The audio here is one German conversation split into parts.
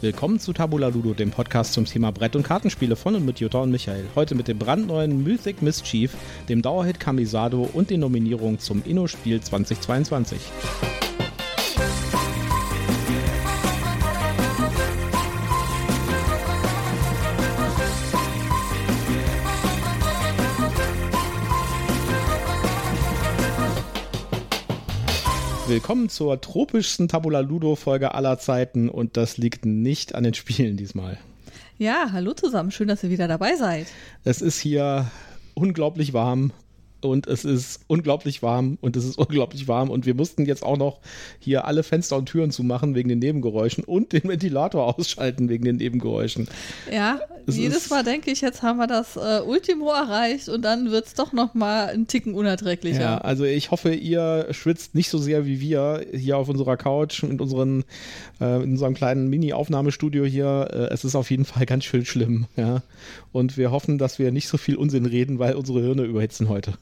Willkommen zu Tabula Ludo, dem Podcast zum Thema Brett- und Kartenspiele von und mit Jutta und Michael. Heute mit dem brandneuen Mythic Mischief, dem Dauerhit Kamisado und den Nominierungen zum Inno-Spiel 2022. Willkommen zur tropischsten Tabula Ludo Folge aller Zeiten und das liegt nicht an den Spielen diesmal. Ja, hallo zusammen, schön, dass ihr wieder dabei seid. Es ist hier unglaublich warm und es ist unglaublich warm und es ist unglaublich warm und wir mussten jetzt auch noch hier alle Fenster und Türen zumachen wegen den Nebengeräuschen und den Ventilator ausschalten wegen den Nebengeräuschen. Ja, es jedes Mal denke ich, jetzt haben wir das äh, Ultimo erreicht und dann wird es doch noch mal einen Ticken unerträglicher. Ja, also ich hoffe, ihr schwitzt nicht so sehr wie wir hier auf unserer Couch in, unseren, äh, in unserem kleinen Mini-Aufnahmestudio hier. Äh, es ist auf jeden Fall ganz schön schlimm, ja. Und wir hoffen, dass wir nicht so viel Unsinn reden, weil unsere Hirne überhitzen heute.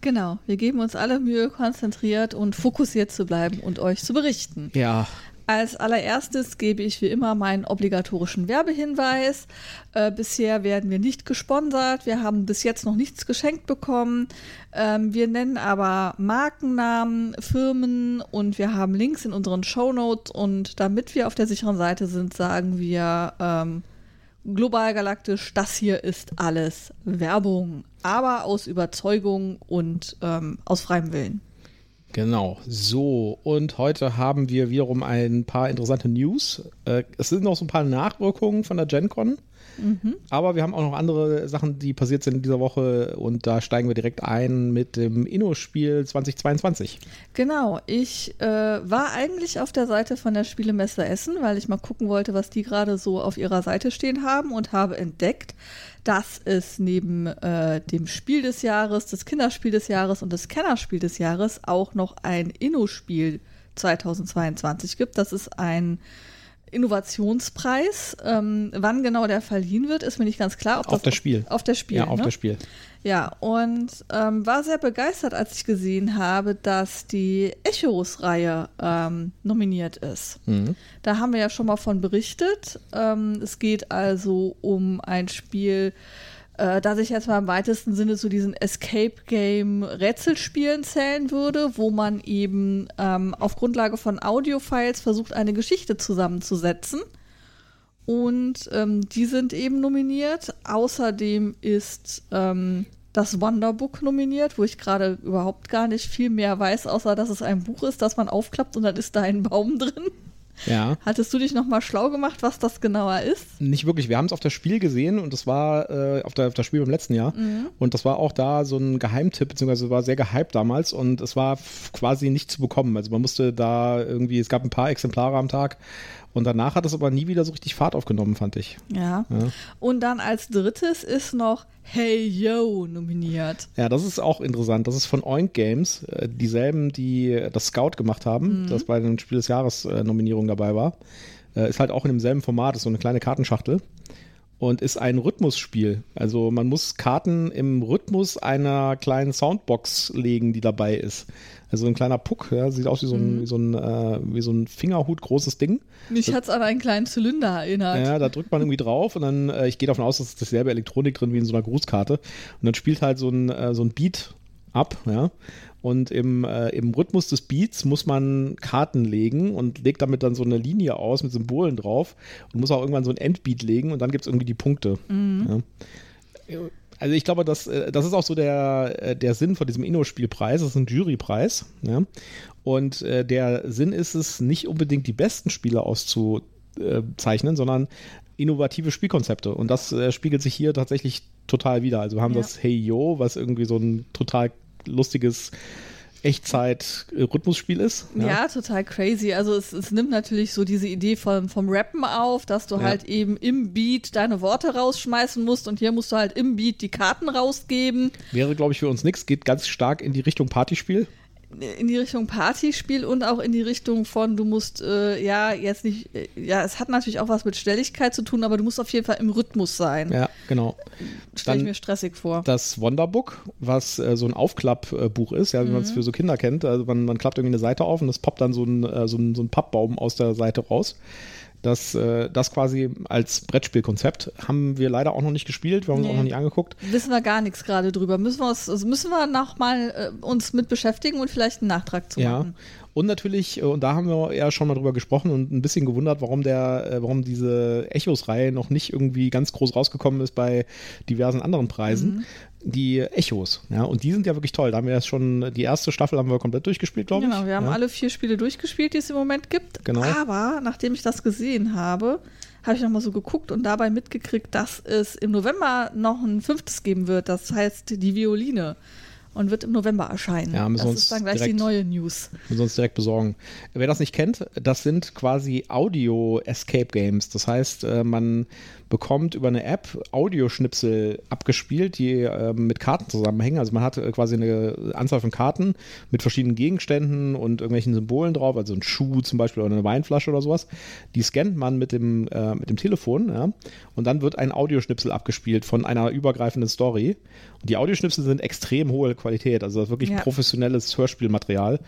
Genau, wir geben uns alle Mühe, konzentriert und fokussiert zu bleiben und euch zu berichten. Ja. Als allererstes gebe ich wie immer meinen obligatorischen Werbehinweis. Äh, bisher werden wir nicht gesponsert. Wir haben bis jetzt noch nichts geschenkt bekommen. Ähm, wir nennen aber Markennamen, Firmen und wir haben Links in unseren Shownotes. Und damit wir auf der sicheren Seite sind, sagen wir ähm, global galaktisch, das hier ist alles Werbung, aber aus Überzeugung und ähm, aus freiem Willen. Genau, so. Und heute haben wir wiederum ein paar interessante News. Äh, es sind noch so ein paar Nachwirkungen von der GenCon. Mhm. Aber wir haben auch noch andere Sachen, die passiert sind in dieser Woche und da steigen wir direkt ein mit dem Inno-Spiel 2022. Genau, ich äh, war eigentlich auf der Seite von der Spielemesse Essen, weil ich mal gucken wollte, was die gerade so auf ihrer Seite stehen haben und habe entdeckt, dass es neben äh, dem Spiel des Jahres, das Kinderspiel des Jahres und das Kennerspiel des Jahres auch noch ein Inno-Spiel 2022 gibt. Das ist ein Innovationspreis. Ähm, wann genau der verliehen wird, ist mir nicht ganz klar. auf das, das Spiel. Auf das Spiel. Ja, auf ne? das Spiel. Ja, und ähm, war sehr begeistert, als ich gesehen habe, dass die Echos-Reihe ähm, nominiert ist. Mhm. Da haben wir ja schon mal von berichtet. Ähm, es geht also um ein Spiel, äh, dass ich jetzt mal im weitesten Sinne zu diesen Escape Game Rätselspielen zählen würde, wo man eben ähm, auf Grundlage von Audiofiles versucht, eine Geschichte zusammenzusetzen. Und ähm, die sind eben nominiert. Außerdem ist ähm, das Wonderbook nominiert, wo ich gerade überhaupt gar nicht viel mehr weiß, außer dass es ein Buch ist, das man aufklappt und dann ist da ein Baum drin. Ja. Hattest du dich nochmal schlau gemacht, was das genauer ist? Nicht wirklich. Wir haben es auf das Spiel gesehen und das war äh, auf, der, auf das Spiel beim letzten Jahr. Mhm. Und das war auch da so ein Geheimtipp, beziehungsweise war sehr gehypt damals und es war quasi nicht zu bekommen. Also man musste da irgendwie, es gab ein paar Exemplare am Tag und danach hat es aber nie wieder so richtig Fahrt aufgenommen, fand ich. Ja. ja. Und dann als drittes ist noch Hey Yo nominiert. Ja, das ist auch interessant. Das ist von Oink Games, äh, dieselben, die das Scout gemacht haben, mhm. das bei den Spiel des Jahres äh, Nominierungen dabei war. Äh, ist halt auch in demselben Format, ist so eine kleine Kartenschachtel und ist ein Rhythmusspiel. Also man muss Karten im Rhythmus einer kleinen Soundbox legen, die dabei ist. Also ein kleiner Puck, ja, sieht aus wie so ein, mhm. wie so ein, äh, wie so ein Fingerhut großes Ding. Mich hat es an einen kleinen Zylinder erinnert. Ja, da drückt man irgendwie drauf und dann, äh, ich gehe davon aus, dass es dasselbe Elektronik drin wie in so einer Grußkarte. Und dann spielt halt so ein, äh, so ein Beat ab, ja. Und im, äh, im Rhythmus des Beats muss man Karten legen und legt damit dann so eine Linie aus mit Symbolen drauf und muss auch irgendwann so ein Endbeat legen und dann gibt es irgendwie die Punkte. Mhm. Ja. Also ich glaube, das, äh, das ist auch so der, äh, der Sinn von diesem Inno-Spielpreis. Das ist ein Jurypreis. Ja? Und äh, der Sinn ist es, nicht unbedingt die besten Spiele auszuzeichnen, sondern innovative Spielkonzepte. Und das äh, spiegelt sich hier tatsächlich total wieder. Also wir haben ja. das Hey Yo, was irgendwie so ein total lustiges Echtzeit-Rhythmusspiel ist. Ja. ja. total crazy. Also es, es, nimmt natürlich so diese Idee vom, vom Rappen auf, dass du ja. halt eben im Beat deine Worte rausschmeißen musst und hier musst du halt im Beat die Karten rausgeben. Wäre, glaube ich, für uns nichts, geht ganz stark in die Richtung Partyspiel in die Richtung Partyspiel und auch in die Richtung von, du musst, äh, ja, jetzt nicht, äh, ja, es hat natürlich auch was mit Schnelligkeit zu tun, aber du musst auf jeden Fall im Rhythmus sein. Ja, genau. Stelle ich mir stressig vor. Das Wonderbook, was äh, so ein Aufklappbuch ist, ja, wie mhm. man es für so Kinder kennt. Also man, man klappt irgendwie eine Seite auf und es poppt dann so ein, äh, so ein, so ein Pappbaum aus der Seite raus. Das, äh, das quasi als Brettspielkonzept haben wir leider auch noch nicht gespielt, wir haben nee. uns auch noch nicht angeguckt. Wissen wir gar nichts gerade drüber. Müssen wir uns, also müssen wir noch mal äh, uns mit beschäftigen und vielleicht einen Nachtrag zu ja. machen. Und natürlich, äh, und da haben wir ja schon mal drüber gesprochen und ein bisschen gewundert, warum der, äh, warum diese Echos-Reihe noch nicht irgendwie ganz groß rausgekommen ist bei diversen anderen Preisen. Die Echos. Ja, und die sind ja wirklich toll. Da haben wir jetzt schon, die erste Staffel haben wir komplett durchgespielt, glaube ich. Genau, wir haben ja. alle vier Spiele durchgespielt, die es im Moment gibt. Genau. Aber nachdem ich das gesehen habe, habe ich nochmal so geguckt und dabei mitgekriegt, dass es im November noch ein fünftes geben wird. Das heißt die Violine und wird im November erscheinen. Ja, das ist dann gleich direkt, die neue News. Müssen wir uns direkt besorgen. Wer das nicht kennt, das sind quasi Audio-Escape-Games. Das heißt, äh, man bekommt über eine App Audioschnipsel abgespielt, die äh, mit Karten zusammenhängen. Also man hat äh, quasi eine Anzahl von Karten mit verschiedenen Gegenständen und irgendwelchen Symbolen drauf, also ein Schuh zum Beispiel oder eine Weinflasche oder sowas. Die scannt man mit dem, äh, mit dem Telefon ja, und dann wird ein Audioschnipsel abgespielt von einer übergreifenden Story. Und die Audioschnipsel sind extrem hohe Qualität, also wirklich ja. professionelles Hörspielmaterial.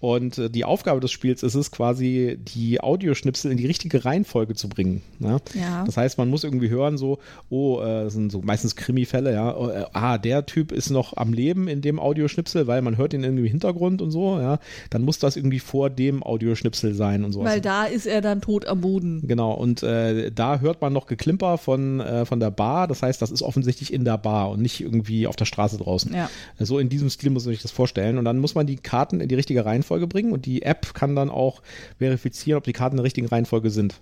Und äh, die Aufgabe des Spiels ist es quasi, die Audioschnipsel in die richtige Reihenfolge zu bringen. Ne? Ja. Das heißt, man muss irgendwie hören, so, oh, äh, das sind so meistens Krimi-Fälle, ja, oh, äh, ah, der Typ ist noch am Leben in dem Audioschnipsel, weil man hört ihn irgendwie im Hintergrund und so, ja. Dann muss das irgendwie vor dem Audioschnipsel sein und so. Weil da ist er dann tot am Boden. Genau, und äh, da hört man noch Geklimper von, von der Bar. Das heißt, das ist offensichtlich in der Bar und nicht irgendwie auf der Straße draußen. Ja. So in diesem Stil muss man sich das vorstellen. Und dann muss man die Karten in die richtige Reihenfolge Reihenfolge bringen und die App kann dann auch verifizieren, ob die Karten in der richtigen Reihenfolge sind.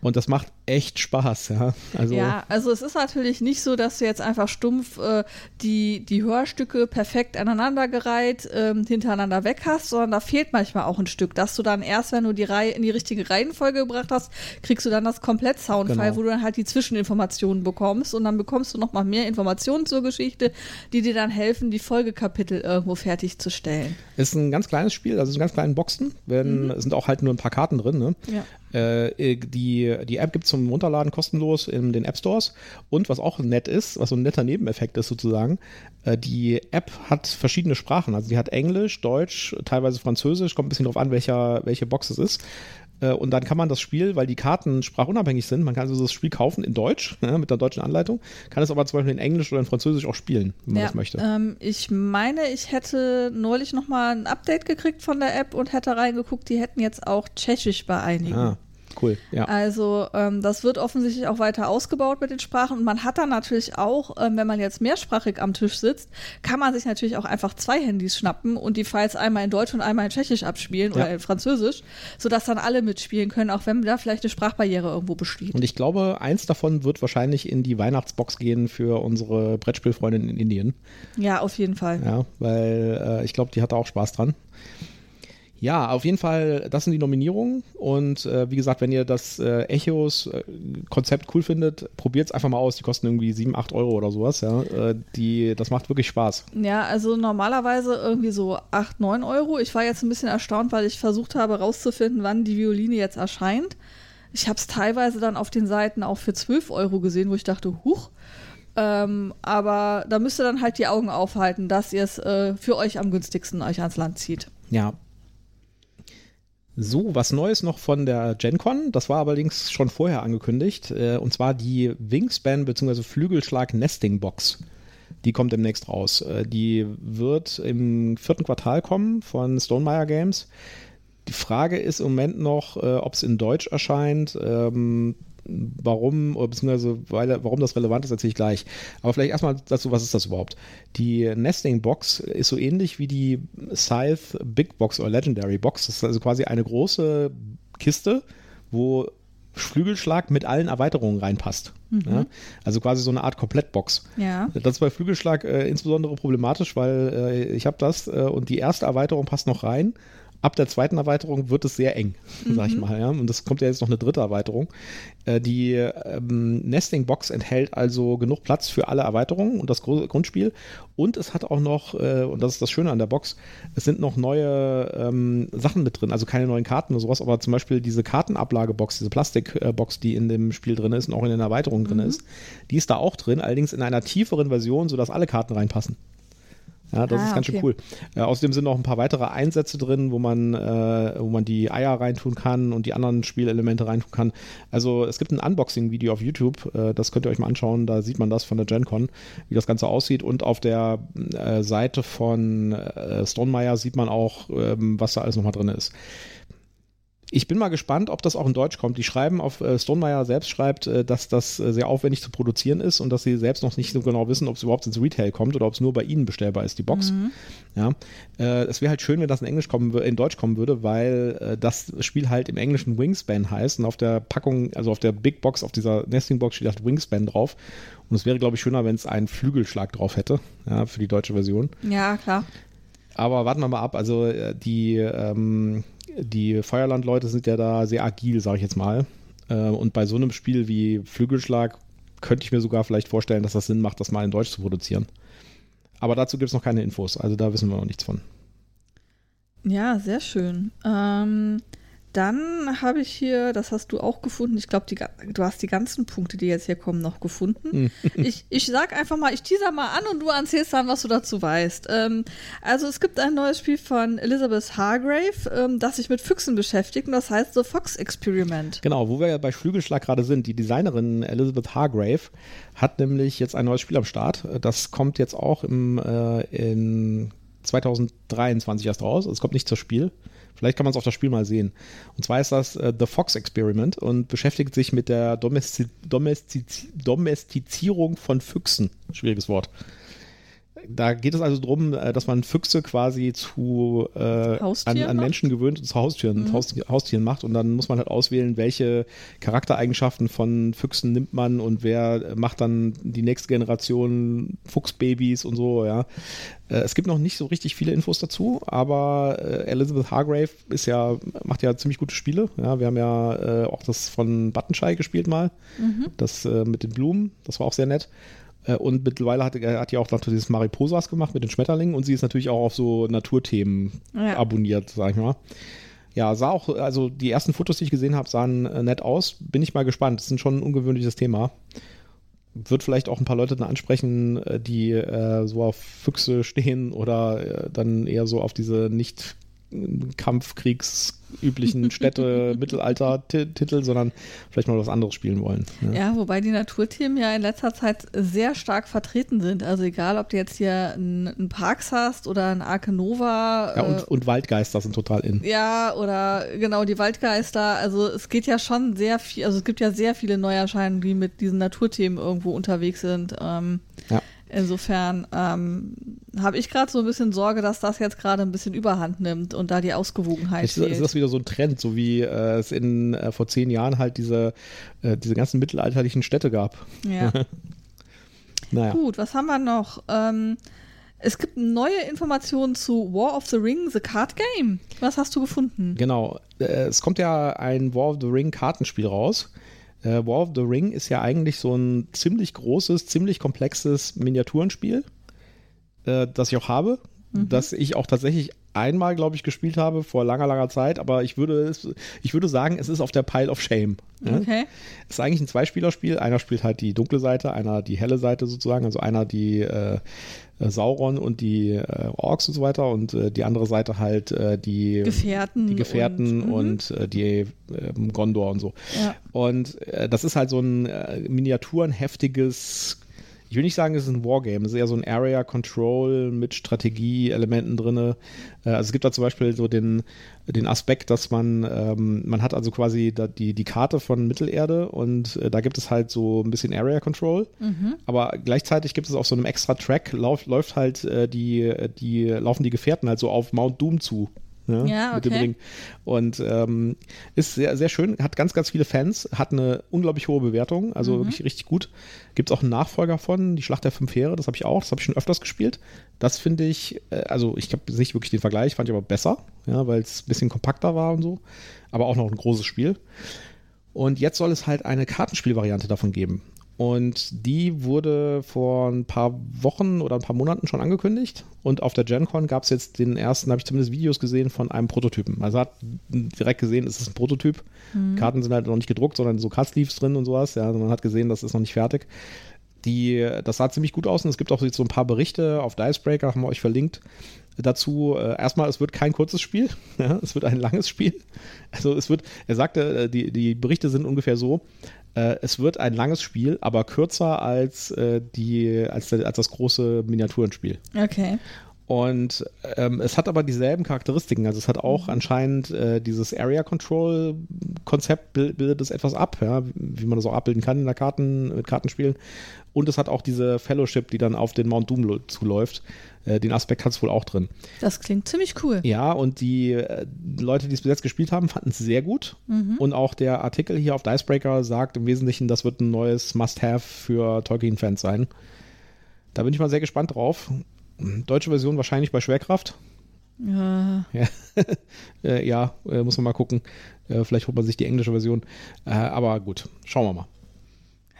Und das macht echt Spaß, ja. Also ja, also es ist natürlich nicht so, dass du jetzt einfach stumpf äh, die, die Hörstücke perfekt aneinandergereiht ähm, hintereinander weg hast, sondern da fehlt manchmal auch ein Stück, dass du dann erst, wenn du die Reihe in die richtige Reihenfolge gebracht hast, kriegst du dann das komplett Soundfile, genau. wo du dann halt die Zwischeninformationen bekommst und dann bekommst du nochmal mehr Informationen zur Geschichte, die dir dann helfen, die Folgekapitel irgendwo fertigzustellen. Ist ein ganz kleines Spiel, also in ganz kleinen Boxen, wenn, mhm. sind auch halt nur ein paar Karten drin, ne? Ja. Äh, die, die App gibt es zum Runterladen kostenlos in den App Stores. Und was auch nett ist, was so ein netter Nebeneffekt ist sozusagen, äh, die App hat verschiedene Sprachen. Also die hat Englisch, Deutsch, teilweise Französisch, kommt ein bisschen drauf an, welcher, welche Box es ist. Äh, und dann kann man das Spiel, weil die Karten sprachunabhängig sind, man kann also das Spiel kaufen in Deutsch, mit der deutschen Anleitung, kann es aber zum Beispiel in Englisch oder in Französisch auch spielen, wenn man ja, das möchte. Ähm, ich meine, ich hätte neulich nochmal ein Update gekriegt von der App und hätte reingeguckt, die hätten jetzt auch Tschechisch bei einigen. Ah. Cool, ja. Also ähm, das wird offensichtlich auch weiter ausgebaut mit den Sprachen und man hat dann natürlich auch, ähm, wenn man jetzt mehrsprachig am Tisch sitzt, kann man sich natürlich auch einfach zwei Handys schnappen und die Files einmal in Deutsch und einmal in Tschechisch abspielen ja. oder in Französisch, sodass dann alle mitspielen können, auch wenn da vielleicht eine Sprachbarriere irgendwo besteht. Und ich glaube, eins davon wird wahrscheinlich in die Weihnachtsbox gehen für unsere Brettspielfreundin in Indien. Ja, auf jeden Fall. Ja, weil äh, ich glaube, die hat da auch Spaß dran. Ja, auf jeden Fall, das sind die Nominierungen. Und äh, wie gesagt, wenn ihr das äh, Echos-Konzept äh, cool findet, probiert es einfach mal aus. Die kosten irgendwie 7, 8 Euro oder sowas. Ja. Äh, die, das macht wirklich Spaß. Ja, also normalerweise irgendwie so 8, 9 Euro. Ich war jetzt ein bisschen erstaunt, weil ich versucht habe rauszufinden, wann die Violine jetzt erscheint. Ich habe es teilweise dann auf den Seiten auch für 12 Euro gesehen, wo ich dachte, huch. Ähm, aber da müsst ihr dann halt die Augen aufhalten, dass ihr es äh, für euch am günstigsten euch ans Land zieht. Ja, so, was Neues noch von der GenCon. Das war allerdings schon vorher angekündigt. Äh, und zwar die Wingspan bzw. Flügelschlag Nesting Box. Die kommt demnächst raus. Äh, die wird im vierten Quartal kommen von Stonemeyer Games. Die Frage ist im Moment noch, äh, ob es in Deutsch erscheint. Ähm, warum, beziehungsweise weil, warum das relevant ist, erzähle ich gleich. Aber vielleicht erstmal dazu, was ist das überhaupt? Die Nesting Box ist so ähnlich wie die Scythe Big Box oder Legendary Box. Das ist also quasi eine große Kiste, wo Flügelschlag mit allen Erweiterungen reinpasst. Mhm. Ja? Also quasi so eine Art Komplettbox. Ja. Das ist bei Flügelschlag äh, insbesondere problematisch, weil äh, ich habe das äh, und die erste Erweiterung passt noch rein ab der zweiten Erweiterung wird es sehr eng, mhm. sag ich mhm. mal. Ja? Und es kommt ja jetzt noch eine dritte Erweiterung. Äh, die ähm, Nesting Box enthält also genug Platz für alle Erweiterungen und das Grundspiel. Und es hat auch noch, äh, und das ist das Schöne an der Box, es sind noch neue ähm, Sachen mit drin. Also keine neuen Karten oder sowas, aber zum Beispiel diese Kartenablagebox, diese Plastikbox, die in dem Spiel drin ist und auch in den Erweiterungen drin mhm. ist, die ist da auch drin, allerdings in einer tieferen Version, sodass alle Karten reinpassen. Ja, das ah, ist ganz okay. schön cool. Äh, außerdem sind noch ein paar weitere Einsätze drin, wo man, äh, wo man die Eier reintun kann und die anderen Spielelemente reintun kann. Also es gibt ein Unboxing-Video auf YouTube, äh, das könnt ihr euch mal anschauen, da sieht man das von der GenCon, wie das Ganze aussieht. Und auf der äh, Seite von äh, Stonemeyer sieht man auch, ähm, was da alles nochmal drin ist. Ich bin mal gespannt, ob das auch in Deutsch kommt. Die schreiben auf, äh, Stonemeyer selbst schreibt, äh, dass das äh, sehr aufwendig zu produzieren ist und dass sie selbst noch nicht so genau wissen, ob es überhaupt ins Retail kommt oder ob es nur bei ihnen bestellbar ist, die Box. Mhm. Ja, äh, es wäre halt schön, wenn das in Englisch kommen, in Deutsch kommen würde, weil äh, das Spiel halt im Englischen Wingspan heißt und auf der Packung, also auf der Big Box, auf dieser Nesting Box steht halt Wingspan drauf. Und es wäre, glaube ich, schöner, wenn es einen Flügelschlag drauf hätte, ja, für die deutsche Version. Ja, klar. Aber warten wir mal ab. Also äh, die ähm, die Feuerland-Leute sind ja da sehr agil, sage ich jetzt mal. Äh, und bei so einem Spiel wie Flügelschlag könnte ich mir sogar vielleicht vorstellen, dass das Sinn macht, das mal in Deutsch zu produzieren. Aber dazu gibt es noch keine Infos, also da wissen wir noch nichts von. Ja, sehr schön. Ähm, dann habe ich hier, das hast du auch gefunden, ich glaube, du hast die ganzen Punkte, die jetzt hier kommen, noch gefunden. Hm. ich, ich sag einfach mal, ich teaser mal an und du erzählst dann, was du dazu weißt. Ähm, also es gibt ein neues Spiel von Elizabeth Hargrave, ähm, das sich mit Füchsen beschäftigt und das heißt The Fox Experiment. Genau, wo wir ja bei Flügelschlag gerade sind. Die Designerin Elizabeth Hargrave hat nämlich jetzt ein neues Spiel am Start. Das kommt jetzt auch im, äh, in 2023 erst raus. Es kommt nicht zur Spiel. Vielleicht kann man es auf das Spiel mal sehen. Und zwar ist das äh, The Fox Experiment und beschäftigt sich mit der Domesti Domestiz Domestizierung von Füchsen. Schwieriges Wort. Da geht es also darum, äh, dass man Füchse quasi zu äh, an, an, Menschen gewöhnt und zu Haustieren, mhm. Haus, Haustieren macht und dann muss man halt auswählen, welche Charaktereigenschaften von Füchsen nimmt man und wer macht dann die nächste Generation Fuchsbabys und so, ja. Äh, es gibt noch nicht so richtig viele Infos dazu, aber äh, Elizabeth Hargrave ist ja, macht ja ziemlich gute Spiele. Ja, wir haben ja äh, auch das von Buttonschei gespielt mal, mhm. das äh, mit den Blumen, das war auch sehr nett. Äh, und mittlerweile hat, hat die auch natürlich dieses Mariposas gemacht mit den Schmetterlingen und sie ist natürlich auch auf so Naturthemen ja. abonniert, sag ich mal. Ja, sah auch, also die ersten Fotos, die ich gesehen habe, sahen äh, nett aus. Bin ich mal gespannt. Das ist schon ein ungewöhnliches Thema. Wird vielleicht auch ein paar Leute dann ansprechen, äh, die äh, so auf Füchse stehen oder äh, dann eher so auf diese nicht kampfkriegsüblichen Städte, Mittelalter-Titel, sondern vielleicht mal was anderes spielen wollen. Ja. ja. wobei die Naturthemen ja in letzter Zeit sehr stark vertreten sind. Also egal, ob du jetzt hier einen Parks hast oder ein Arke Nova. Ja, und, äh, und Waldgeister sind total in. Ja, oder genau, die Waldgeister. Also es geht ja schon sehr viel, also es gibt ja sehr viele Neuerscheinungen, die mit diesen Naturthemen irgendwo unterwegs sind. Ähm, ja. Insofern ähm, habe ich gerade so ein bisschen Sorge, dass das jetzt gerade ein bisschen Überhand nimmt und da die Ausgewogenheit ist. Ist das wieder so ein Trend, so wie äh, es in äh, vor zehn Jahren halt diese, äh, diese ganzen mittelalterlichen Städte gab? Ja. naja. Gut, was haben wir noch? Ähm, es gibt neue Informationen zu War of the Ring, The Card Game. Was hast du gefunden? Genau. Äh, es kommt ja ein War of the Ring Kartenspiel raus. Äh, War of the Ring ist ja eigentlich so ein ziemlich großes, ziemlich komplexes Miniaturenspiel, äh, das ich auch habe, mhm. das ich auch tatsächlich einmal, glaube ich, gespielt habe vor langer, langer Zeit, aber ich würde, ich würde sagen, es ist auf der Pile of Shame. Okay. Es ist eigentlich ein Zweispielerspiel. Einer spielt halt die dunkle Seite, einer die helle Seite sozusagen, also einer die äh, äh, Sauron und die äh, Orks und so weiter und äh, die andere Seite halt äh, die Gefährten, die Gefährten und, und äh, die ähm, Gondor und so. Ja. Und das ist halt so ein miniaturenheftiges ich will nicht sagen, es ist ein Wargame, es ist eher so ein Area Control mit Strategie-Elementen drin. Äh, also es gibt da zum Beispiel so den, den Aspekt, dass man, ähm, man hat also quasi die, die Karte von Mittelerde und äh, da gibt es halt so ein bisschen Area Control. Mhm. Aber gleichzeitig gibt es auf so einem extra Track, lauf, läuft halt äh, die, die, laufen die Gefährten halt so auf Mount Doom zu. Ja, ja mit okay. dem Ring. Und ähm, ist sehr, sehr schön, hat ganz, ganz viele Fans, hat eine unglaublich hohe Bewertung, also mhm. wirklich richtig gut. Gibt es auch einen Nachfolger von, die Schlacht der Fünf Heere, das habe ich auch, das habe ich schon öfters gespielt. Das finde ich, äh, also ich habe nicht wirklich den Vergleich, fand ich aber besser, ja, weil es ein bisschen kompakter war und so, aber auch noch ein großes Spiel. Und jetzt soll es halt eine Kartenspielvariante davon geben. Und die wurde vor ein paar Wochen oder ein paar Monaten schon angekündigt. Und auf der GenCon gab es jetzt den ersten, habe ich zumindest Videos gesehen von einem Prototypen. Also hat direkt gesehen, es ist ein Prototyp. Mhm. Karten sind halt noch nicht gedruckt, sondern so Card-Sleeves drin und sowas. Ja, also man hat gesehen, das ist noch nicht fertig. Die, das sah ziemlich gut aus und es gibt auch so ein paar Berichte auf Dicebreaker, haben wir euch verlinkt, dazu. Äh, erstmal, es wird kein kurzes Spiel, ja, es wird ein langes Spiel. Also es wird, er sagte, äh, die, die Berichte sind ungefähr so, äh, es wird ein langes Spiel, aber kürzer als, äh, die, als, als das große Miniaturenspiel. Okay. Und ähm, es hat aber dieselben Charakteristiken. Also es hat auch mhm. anscheinend äh, dieses Area Control Konzept bildet es etwas ab, ja, wie man das auch abbilden kann in der Karten, mit Kartenspielen. Und es hat auch diese Fellowship, die dann auf den Mount Doom zuläuft. Äh, den Aspekt hat es wohl auch drin. Das klingt ziemlich cool. Ja, und die äh, Leute, die es bis jetzt gespielt haben, fanden es sehr gut. Mhm. Und auch der Artikel hier auf Dicebreaker sagt im Wesentlichen, das wird ein neues Must-Have für Tolkien-Fans sein. Da bin ich mal sehr gespannt drauf. Deutsche Version wahrscheinlich bei Schwerkraft. Ja. Ja, äh, ja äh, muss man mal gucken. Äh, vielleicht holt man sich die englische Version. Aber gut, schauen wir mal.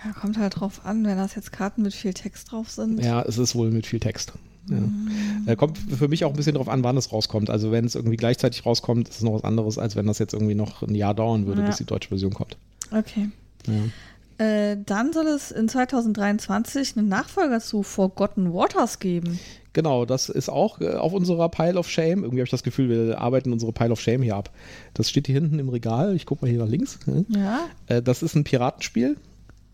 Ja, kommt halt drauf an, wenn das jetzt Karten mit viel Text drauf sind. Ja, es ist wohl mit viel Text. Ja. Mhm. kommt für mich auch ein bisschen drauf an, wann es rauskommt. Also wenn es irgendwie gleichzeitig rauskommt, ist es noch was anderes, als wenn das jetzt irgendwie noch ein Jahr dauern würde, ja. bis die deutsche Version kommt. Okay. Ja. Äh, dann soll es in 2023 einen Nachfolger zu Forgotten Waters geben. Genau, das ist auch äh, auf unserer Pile of Shame. Irgendwie habe ich das Gefühl, wir arbeiten unsere Pile of Shame hier ab. Das steht hier hinten im Regal. Ich gucke mal hier nach links. Ja. Äh, das ist ein Piratenspiel.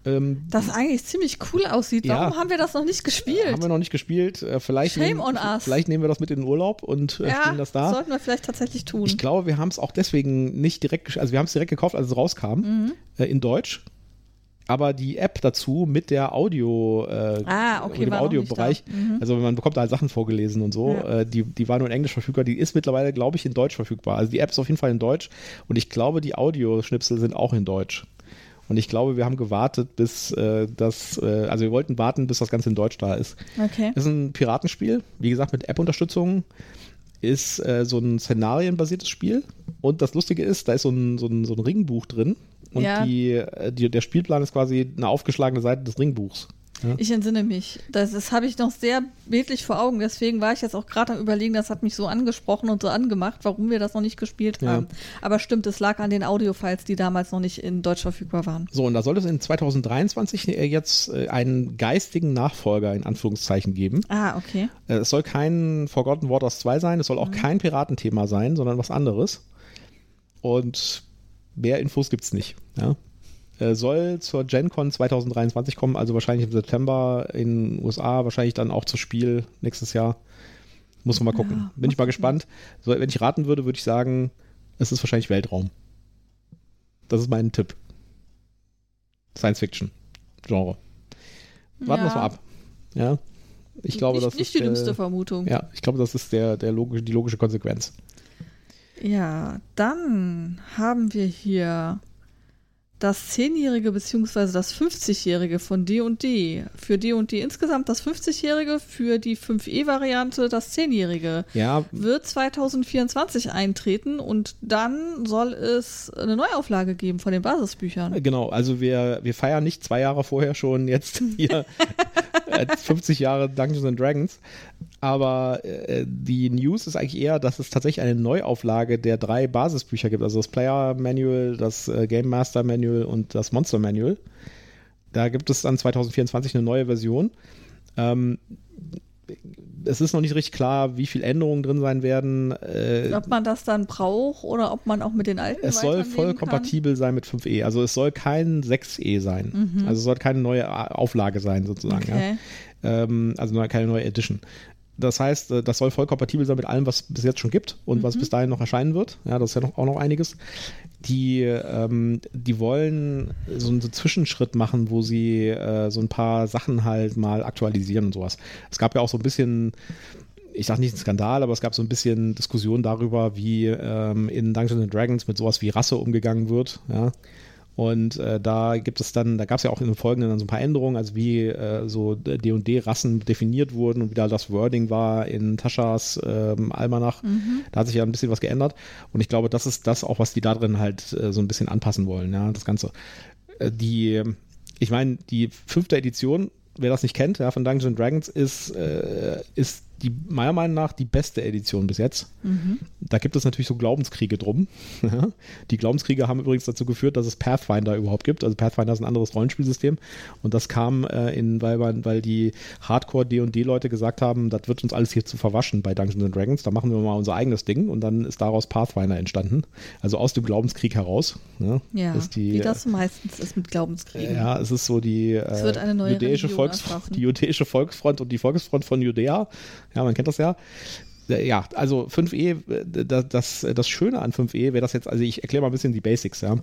Ähm, das eigentlich ziemlich cool aussieht. Warum ja, haben wir das noch nicht gespielt? Haben wir noch nicht gespielt. Äh, vielleicht Shame nehmen, on us. Vielleicht nehmen wir das mit in den Urlaub und ja, spielen das da. sollten wir vielleicht tatsächlich tun. Ich glaube, wir haben es auch deswegen nicht direkt, also wir haben es direkt gekauft, als es rauskam, mhm. in Deutsch aber die App dazu mit der Audio, äh, ah, okay, mit dem Audiobereich, mhm. also man bekommt da halt Sachen vorgelesen und so, ja. äh, die, die war nur in Englisch verfügbar, die ist mittlerweile, glaube ich, in Deutsch verfügbar. Also die App ist auf jeden Fall in Deutsch und ich glaube, die Audioschnipsel sind auch in Deutsch. Und ich glaube, wir haben gewartet, bis äh, das, äh, also wir wollten warten, bis das Ganze in Deutsch da ist. Okay. Das ist ein Piratenspiel, wie gesagt, mit App-Unterstützung. Ist äh, so ein szenarienbasiertes Spiel. Und das Lustige ist, da ist so ein, so ein, so ein Ringbuch drin und ja. die, äh, die, der Spielplan ist quasi eine aufgeschlagene Seite des Ringbuchs. Ja. Ich entsinne mich. Das, das habe ich noch sehr bildlich vor Augen. Deswegen war ich jetzt auch gerade am Überlegen, das hat mich so angesprochen und so angemacht, warum wir das noch nicht gespielt haben. Ja. Aber stimmt, es lag an den Audiofiles, die damals noch nicht in Deutsch verfügbar waren. So, und da soll es in 2023 äh, jetzt äh, einen geistigen Nachfolger in Anführungszeichen geben. Ah, okay. Es soll kein Forgotten Waters 2 sein, es soll auch mhm. kein Piratenthema sein, sondern was anderes. Und mehr Infos gibt es nicht. Ja? Äh, soll zur GenCon 2023 kommen, also wahrscheinlich im September in den USA, wahrscheinlich dann auch zu Spiel nächstes Jahr. Muss man mal gucken. Ja, Bin ich mal gespannt. So, wenn ich raten würde, würde ich sagen, es ist wahrscheinlich Weltraum. Das ist mein Tipp. Science Fiction Genre. Warten wir ja. es mal ab. Ja. Ich glaube, nicht, das nicht ist die dümmste Vermutung. Ja, ich glaube, das ist der, der logische, die logische Konsequenz. Ja, dann haben wir hier das 10-jährige bzw. das 50-jährige von D&D. Für D&D insgesamt das 50-jährige, für die 5e-Variante das 10-jährige. Ja. Wird 2024 eintreten und dann soll es eine Neuauflage geben von den Basisbüchern. Genau, also wir, wir feiern nicht zwei Jahre vorher schon jetzt hier 50 Jahre Dungeons and Dragons. Aber äh, die News ist eigentlich eher, dass es tatsächlich eine Neuauflage der drei Basisbücher gibt. Also das Player Manual, das äh, Game Master Manual und das Monster Manual. Da gibt es dann 2024 eine neue Version. Ähm, es ist noch nicht richtig klar, wie viele Änderungen drin sein werden. Äh, ob man das dann braucht oder ob man auch mit den alten Es soll voll kann. kompatibel sein mit 5e. Also es soll kein 6e sein. Mhm. Also es soll keine neue Auflage sein, sozusagen. Okay. Ja. Ähm, also keine neue Edition. Das heißt, äh, das soll voll kompatibel sein mit allem, was es bis jetzt schon gibt und mhm. was bis dahin noch erscheinen wird. Ja, das ist ja noch, auch noch einiges. Die, ähm, die wollen so einen Zwischenschritt machen, wo sie äh, so ein paar Sachen halt mal aktualisieren und sowas. Es gab ja auch so ein bisschen ich sage nicht ein Skandal, aber es gab so ein bisschen Diskussion darüber, wie ähm, in Dungeons Dragons mit sowas wie Rasse umgegangen wird. Ja? Und äh, da gibt es dann, da gab es ja auch in den Folgenden dann so ein paar Änderungen, also wie äh, so D&D-Rassen definiert wurden und wie da das Wording war in Taschas ähm, Almanach. Mhm. Da hat sich ja ein bisschen was geändert. Und ich glaube, das ist das auch, was die da drin halt äh, so ein bisschen anpassen wollen, ja, das Ganze. Äh, die, ich meine, die fünfte Edition wer das nicht kennt, ja, von Dungeons Dragons, ist, äh, ist die meiner Meinung nach die beste Edition bis jetzt. Mhm. Da gibt es natürlich so Glaubenskriege drum. die Glaubenskriege haben übrigens dazu geführt, dass es Pathfinder überhaupt gibt. Also Pathfinder ist ein anderes Rollenspielsystem und das kam äh, in, weil, man, weil die Hardcore D&D-Leute gesagt haben, das wird uns alles hier zu verwaschen bei Dungeons Dragons, da machen wir mal unser eigenes Ding und dann ist daraus Pathfinder entstanden. Also aus dem Glaubenskrieg heraus. Ne, ja, die, wie das meistens ist mit Glaubenskriegen. Ja, es ist so die, äh, jüdische, Volks, die jüdische Volksfront und die Volksfront von Judäa ja, man kennt das ja. Ja, also 5e, das, das Schöne an 5e wäre das jetzt, also ich erkläre mal ein bisschen die Basics, ja.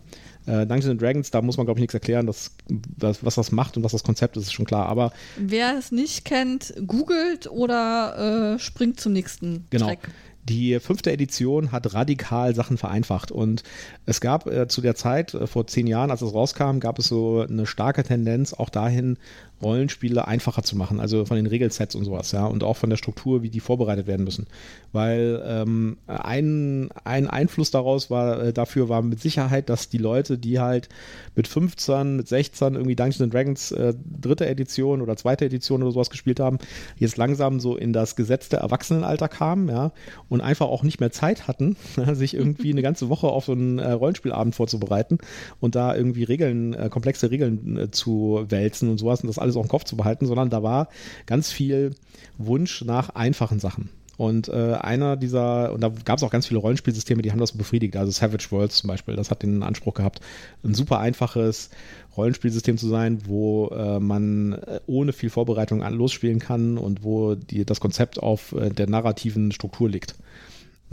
Äh, Dungeons Dragons, da muss man, glaube ich, nichts erklären, das, das, was das macht und was das Konzept ist, ist schon klar. Aber wer es nicht kennt, googelt oder äh, springt zum nächsten genau. Track. Die fünfte Edition hat radikal Sachen vereinfacht und es gab äh, zu der Zeit, äh, vor zehn Jahren, als es rauskam, gab es so eine starke Tendenz auch dahin, Rollenspiele einfacher zu machen, also von den Regelsets und sowas, ja, und auch von der Struktur, wie die vorbereitet werden müssen. Weil ähm, ein, ein Einfluss daraus war, äh, dafür war mit Sicherheit, dass die Leute, die halt mit 15, mit 16 irgendwie Dungeons Dragons äh, dritte Edition oder zweite Edition oder sowas gespielt haben, jetzt langsam so in das gesetzte Erwachsenenalter kamen, ja, und einfach auch nicht mehr Zeit hatten, sich irgendwie eine ganze Woche auf so einen äh, Rollenspielabend vorzubereiten und da irgendwie Regeln, äh, komplexe Regeln äh, zu wälzen und sowas und das alles alles auch im Kopf zu behalten, sondern da war ganz viel Wunsch nach einfachen Sachen. Und äh, einer dieser, und da gab es auch ganz viele Rollenspielsysteme, die haben das befriedigt. Also Savage Worlds zum Beispiel, das hat den Anspruch gehabt, ein super einfaches Rollenspielsystem zu sein, wo äh, man äh, ohne viel Vorbereitung an losspielen kann und wo die, das Konzept auf äh, der narrativen Struktur liegt.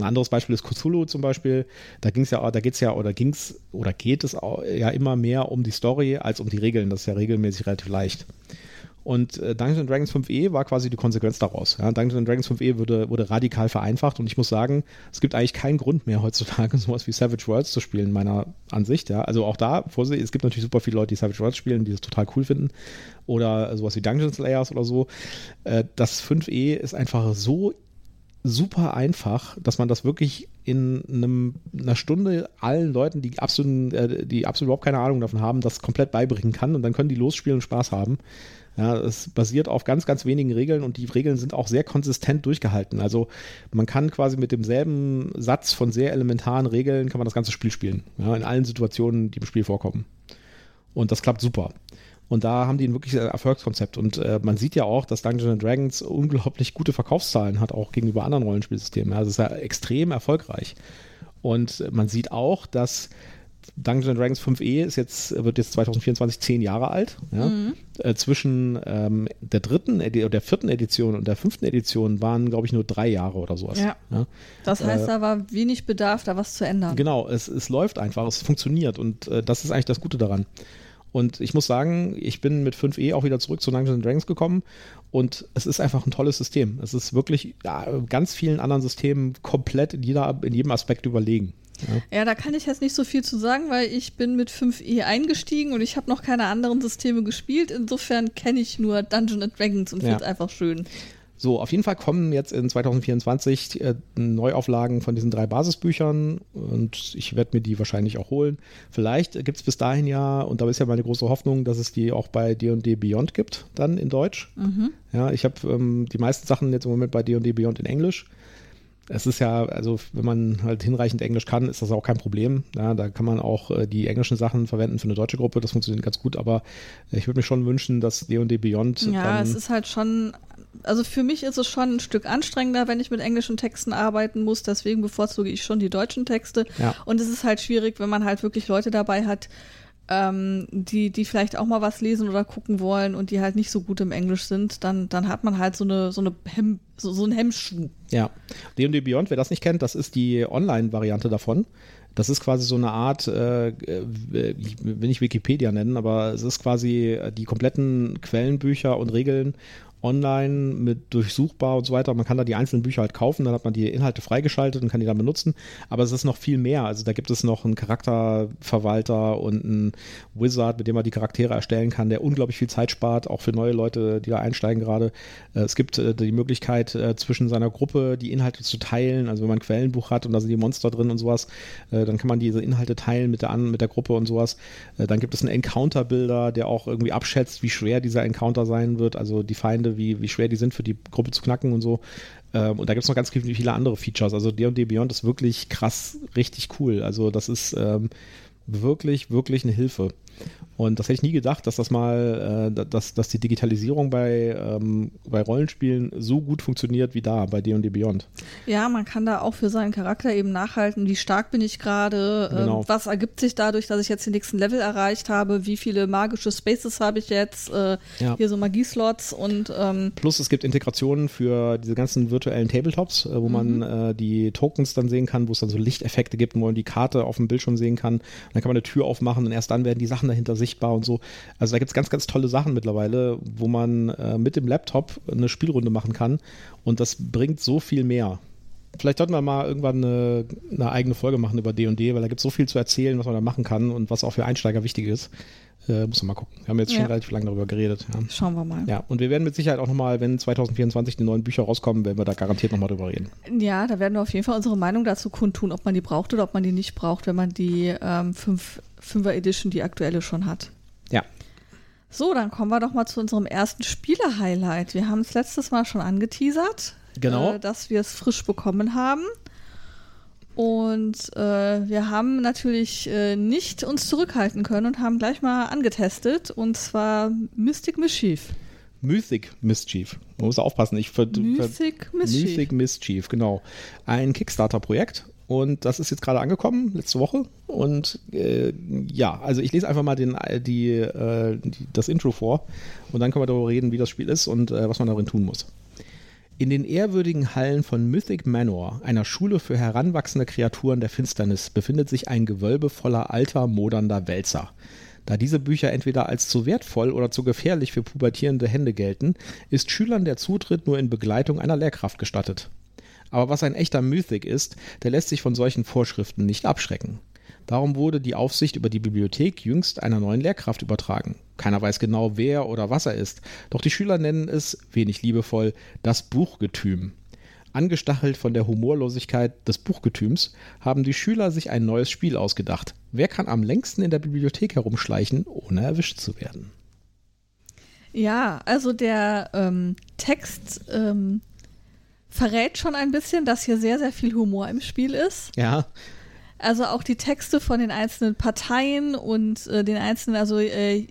Ein anderes Beispiel ist Cthulhu zum Beispiel. Da ging es ja, da geht es ja oder ging es oder geht es ja immer mehr um die Story als um die Regeln. Das ist ja regelmäßig relativ leicht. Und äh, Dungeons Dragons 5e war quasi die Konsequenz daraus. Ja, Dungeons Dragons 5e wurde, wurde radikal vereinfacht und ich muss sagen, es gibt eigentlich keinen Grund mehr heutzutage sowas wie Savage Worlds zu spielen, meiner Ansicht. Ja. Also auch da, Vorsicht, es gibt natürlich super viele Leute, die Savage Worlds spielen, die das total cool finden. Oder sowas wie Dungeons Layers oder so. Äh, das 5e ist einfach so super einfach, dass man das wirklich in einem, einer Stunde allen Leuten, die absolut, äh, die absolut überhaupt keine Ahnung davon haben, das komplett beibringen kann und dann können die losspielen und Spaß haben. Ja, es basiert auf ganz, ganz wenigen Regeln und die Regeln sind auch sehr konsistent durchgehalten. Also man kann quasi mit demselben Satz von sehr elementaren Regeln kann man das ganze Spiel spielen. Ja, in allen Situationen, die im Spiel vorkommen. Und das klappt super. Und da haben die ein wirkliches Erfolgskonzept. Und äh, man sieht ja auch, dass Dungeons Dragons unglaublich gute Verkaufszahlen hat, auch gegenüber anderen Rollenspielsystemen. Also es ist ja extrem erfolgreich. Und man sieht auch, dass Dungeons Dragons 5e ist jetzt, wird jetzt 2024 zehn Jahre alt. Ja? Mhm. Äh, zwischen ähm, der dritten, Edi der vierten Edition und der fünften Edition waren, glaube ich, nur drei Jahre oder sowas. Ja. ja? Das heißt, äh, da war wenig Bedarf, da was zu ändern. Genau, es, es läuft einfach, es funktioniert und äh, das ist eigentlich das Gute daran. Und ich muss sagen, ich bin mit 5e auch wieder zurück zu Dungeons Dragons gekommen und es ist einfach ein tolles System. Es ist wirklich ja, ganz vielen anderen Systemen komplett in, jeder, in jedem Aspekt überlegen. Ja. ja. da kann ich jetzt nicht so viel zu sagen, weil ich bin mit 5e eingestiegen und ich habe noch keine anderen Systeme gespielt. Insofern kenne ich nur Dungeons Dragons und finde es einfach schön. So, auf jeden Fall kommen jetzt in 2024 äh, Neuauflagen von diesen drei Basisbüchern und ich werde mir die wahrscheinlich auch holen. Vielleicht gibt es bis dahin ja, und da ist ja meine große Hoffnung, dass es die auch bei D&D Beyond gibt, dann in Deutsch. Mhm. Ja, ich habe ähm, die meisten Sachen jetzt im Moment bei D&D Beyond in Englisch es ist ja, also wenn man halt hinreichend Englisch kann, ist das auch kein Problem. Ja, da kann man auch äh, die englischen Sachen verwenden für eine deutsche Gruppe, das funktioniert ganz gut, aber ich würde mir schon wünschen, dass D&D Beyond Ja, es ist halt schon, also für mich ist es schon ein Stück anstrengender, wenn ich mit englischen Texten arbeiten muss, deswegen bevorzuge ich schon die deutschen Texte ja. und es ist halt schwierig, wenn man halt wirklich Leute dabei hat, ähm, die, die vielleicht auch mal was lesen oder gucken wollen und die halt nicht so gut im Englisch sind, dann, dann hat man halt so eine, so eine Hem, so, so einen Hemmschuh. Ja. D&D Beyond, wer das nicht kennt, das ist die Online-Variante davon. Das ist quasi so eine Art, äh, ich will nicht Wikipedia nennen, aber es ist quasi die kompletten Quellenbücher und Regeln online mit durchsuchbar und so weiter. Man kann da die einzelnen Bücher halt kaufen, dann hat man die Inhalte freigeschaltet und kann die dann benutzen. Aber es ist noch viel mehr. Also da gibt es noch einen Charakterverwalter und einen Wizard, mit dem man die Charaktere erstellen kann, der unglaublich viel Zeit spart, auch für neue Leute, die da einsteigen gerade. Äh, es gibt äh, die Möglichkeit, äh, zwischen seiner Gruppe die Inhalte zu teilen. Also wenn man ein Quellenbuch hat und da sind die Monster drin und sowas, dann kann man diese Inhalte teilen mit der, mit der Gruppe und sowas. Dann gibt es einen Encounter-Bilder, der auch irgendwie abschätzt, wie schwer dieser Encounter sein wird. Also die Feinde wie, wie schwer die sind für die Gruppe zu knacken und so. Ähm, und da gibt es noch ganz viele andere Features. Also D&D Beyond ist wirklich krass, richtig cool. Also das ist ähm, wirklich, wirklich eine Hilfe. Und das hätte ich nie gedacht, dass das mal, äh, dass, dass die Digitalisierung bei, ähm, bei Rollenspielen so gut funktioniert wie da bei D&D Beyond. Ja, man kann da auch für seinen Charakter eben nachhalten, wie stark bin ich gerade, äh, genau. was ergibt sich dadurch, dass ich jetzt den nächsten Level erreicht habe, wie viele magische Spaces habe ich jetzt, äh, ja. hier so Magieslots und ähm Plus es gibt Integrationen für diese ganzen virtuellen Tabletops, äh, wo mhm. man äh, die Tokens dann sehen kann, wo es dann so Lichteffekte gibt, wo man die Karte auf dem Bildschirm sehen kann. Und dann kann man eine Tür aufmachen und erst dann werden die Sachen dahinter sichtbar und so. Also da gibt es ganz, ganz tolle Sachen mittlerweile, wo man äh, mit dem Laptop eine Spielrunde machen kann und das bringt so viel mehr. Vielleicht sollten wir mal irgendwann eine, eine eigene Folge machen über D&D, weil da gibt es so viel zu erzählen, was man da machen kann und was auch für Einsteiger wichtig ist. Äh, muss man mal gucken. Wir haben jetzt schon relativ lange darüber geredet. Ja. Schauen wir mal. Ja, und wir werden mit Sicherheit auch nochmal, wenn 2024 die neuen Bücher rauskommen, werden wir da garantiert nochmal drüber reden. Ja, da werden wir auf jeden Fall unsere Meinung dazu kundtun, ob man die braucht oder ob man die nicht braucht, wenn man die ähm, 5, 5er Edition, die aktuelle schon hat. Ja. So, dann kommen wir doch mal zu unserem ersten Spiele-Highlight. Wir haben es letztes Mal schon angeteasert, genau. äh, dass wir es frisch bekommen haben. Und äh, wir haben natürlich äh, nicht uns zurückhalten können und haben gleich mal angetestet, und zwar Mystic Mischief. Mythic Mischief. Man muss aufpassen. Ich ver Mythic Mischief. Mythic Mischief, genau. Ein Kickstarter-Projekt. Und das ist jetzt gerade angekommen, letzte Woche. Und äh, ja, also ich lese einfach mal den, die, äh, die, das Intro vor. Und dann können wir darüber reden, wie das Spiel ist und äh, was man darin tun muss. In den ehrwürdigen Hallen von Mythic Manor, einer Schule für heranwachsende Kreaturen der Finsternis, befindet sich ein Gewölbe voller alter, modernder Wälzer. Da diese Bücher entweder als zu wertvoll oder zu gefährlich für pubertierende Hände gelten, ist Schülern der Zutritt nur in Begleitung einer Lehrkraft gestattet. Aber was ein echter Mythic ist, der lässt sich von solchen Vorschriften nicht abschrecken. Darum wurde die Aufsicht über die Bibliothek jüngst einer neuen Lehrkraft übertragen. Keiner weiß genau, wer oder was er ist, doch die Schüler nennen es, wenig liebevoll, das Buchgetüm. Angestachelt von der Humorlosigkeit des Buchgetüms haben die Schüler sich ein neues Spiel ausgedacht. Wer kann am längsten in der Bibliothek herumschleichen, ohne erwischt zu werden? Ja, also der ähm, Text ähm, verrät schon ein bisschen, dass hier sehr, sehr viel Humor im Spiel ist. Ja. Also auch die Texte von den einzelnen Parteien und äh, den einzelnen, also äh,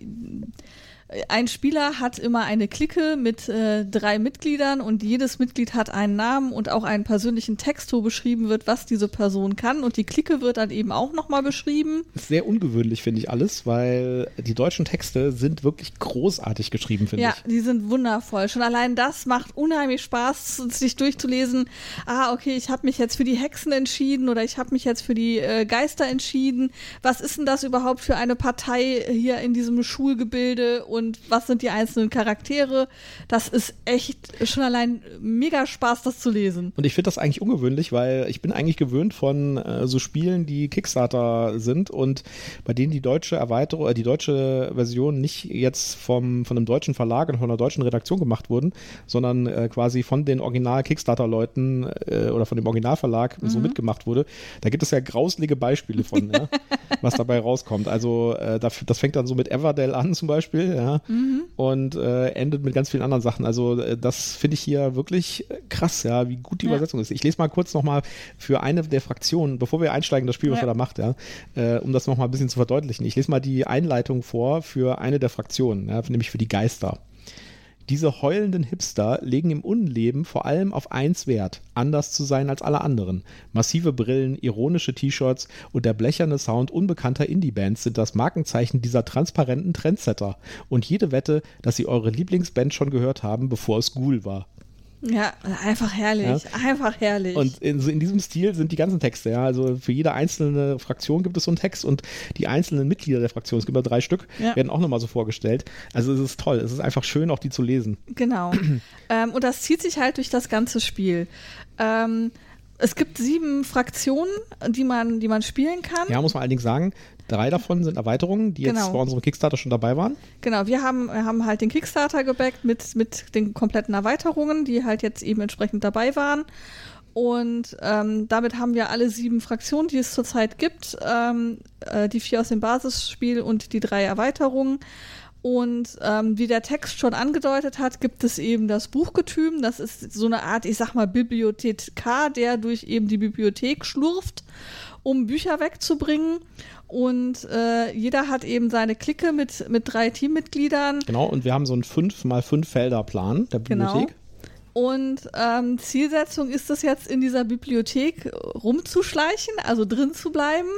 ein Spieler hat immer eine Clique mit äh, drei Mitgliedern und jedes Mitglied hat einen Namen und auch einen persönlichen Text, wo beschrieben wird, was diese Person kann. Und die Clique wird dann eben auch nochmal beschrieben. Sehr ungewöhnlich, finde ich alles, weil die deutschen Texte sind wirklich großartig geschrieben, finde ja, ich. Ja, die sind wundervoll. Schon allein das macht unheimlich Spaß, sich durchzulesen. Ah, okay, ich habe mich jetzt für die Hexen entschieden oder ich habe mich jetzt für die äh, Geister entschieden. Was ist denn das überhaupt für eine Partei hier in diesem Schulgebilde? Und und was sind die einzelnen Charaktere. Das ist echt schon allein mega Spaß, das zu lesen. Und ich finde das eigentlich ungewöhnlich, weil ich bin eigentlich gewöhnt von äh, so Spielen, die Kickstarter sind und bei denen die deutsche Erweiterung, äh, die deutsche Version nicht jetzt vom, von einem deutschen Verlag und von einer deutschen Redaktion gemacht wurden, sondern äh, quasi von den Original-Kickstarter-Leuten äh, oder von dem Originalverlag mhm. so mitgemacht wurde. Da gibt es ja grauslige Beispiele von, ja, was dabei rauskommt. Also äh, das fängt dann so mit Everdell an zum Beispiel, ja, mhm. und äh, endet mit ganz vielen anderen Sachen. Also äh, das finde ich hier wirklich krass, ja, wie gut die ja. Übersetzung ist. Ich lese mal kurz nochmal für eine der Fraktionen, bevor wir einsteigen, das Spiel, was ja. er da macht, ja, äh, um das nochmal ein bisschen zu verdeutlichen. Ich lese mal die Einleitung vor für eine der Fraktionen, ja, nämlich für die Geister. Diese heulenden Hipster legen im Unleben vor allem auf eins Wert, anders zu sein als alle anderen. Massive Brillen, ironische T-Shirts und der blecherne Sound unbekannter Indie-Bands sind das Markenzeichen dieser transparenten Trendsetter. Und jede Wette, dass sie eure Lieblingsband schon gehört haben, bevor es Ghoul war. Ja, einfach herrlich, ja. einfach herrlich. Und in, in, diesem Stil sind die ganzen Texte, ja. Also für jede einzelne Fraktion gibt es so einen Text und die einzelnen Mitglieder der Fraktion, es gibt ja drei Stück, ja. werden auch nochmal so vorgestellt. Also es ist toll, es ist einfach schön, auch die zu lesen. Genau. ähm, und das zieht sich halt durch das ganze Spiel. Ähm, es gibt sieben Fraktionen, die man, die man spielen kann. Ja, muss man allerdings sagen, Drei davon sind Erweiterungen, die genau. jetzt bei unserem Kickstarter schon dabei waren. Genau, wir haben, wir haben halt den Kickstarter gebackt mit, mit den kompletten Erweiterungen, die halt jetzt eben entsprechend dabei waren. Und ähm, damit haben wir alle sieben Fraktionen, die es zurzeit gibt. Ähm, äh, die vier aus dem Basisspiel und die drei Erweiterungen. Und ähm, wie der Text schon angedeutet hat, gibt es eben das Buchgetüm. Das ist so eine Art, ich sag mal, Bibliothekar, der durch eben die Bibliothek schlurft, um Bücher wegzubringen. Und äh, jeder hat eben seine Clique mit, mit drei Teammitgliedern. Genau, und wir haben so einen 5 mal 5 Felder Plan der Genau. Bibliothek. Und ähm, Zielsetzung ist es jetzt, in dieser Bibliothek rumzuschleichen, also drin zu bleiben,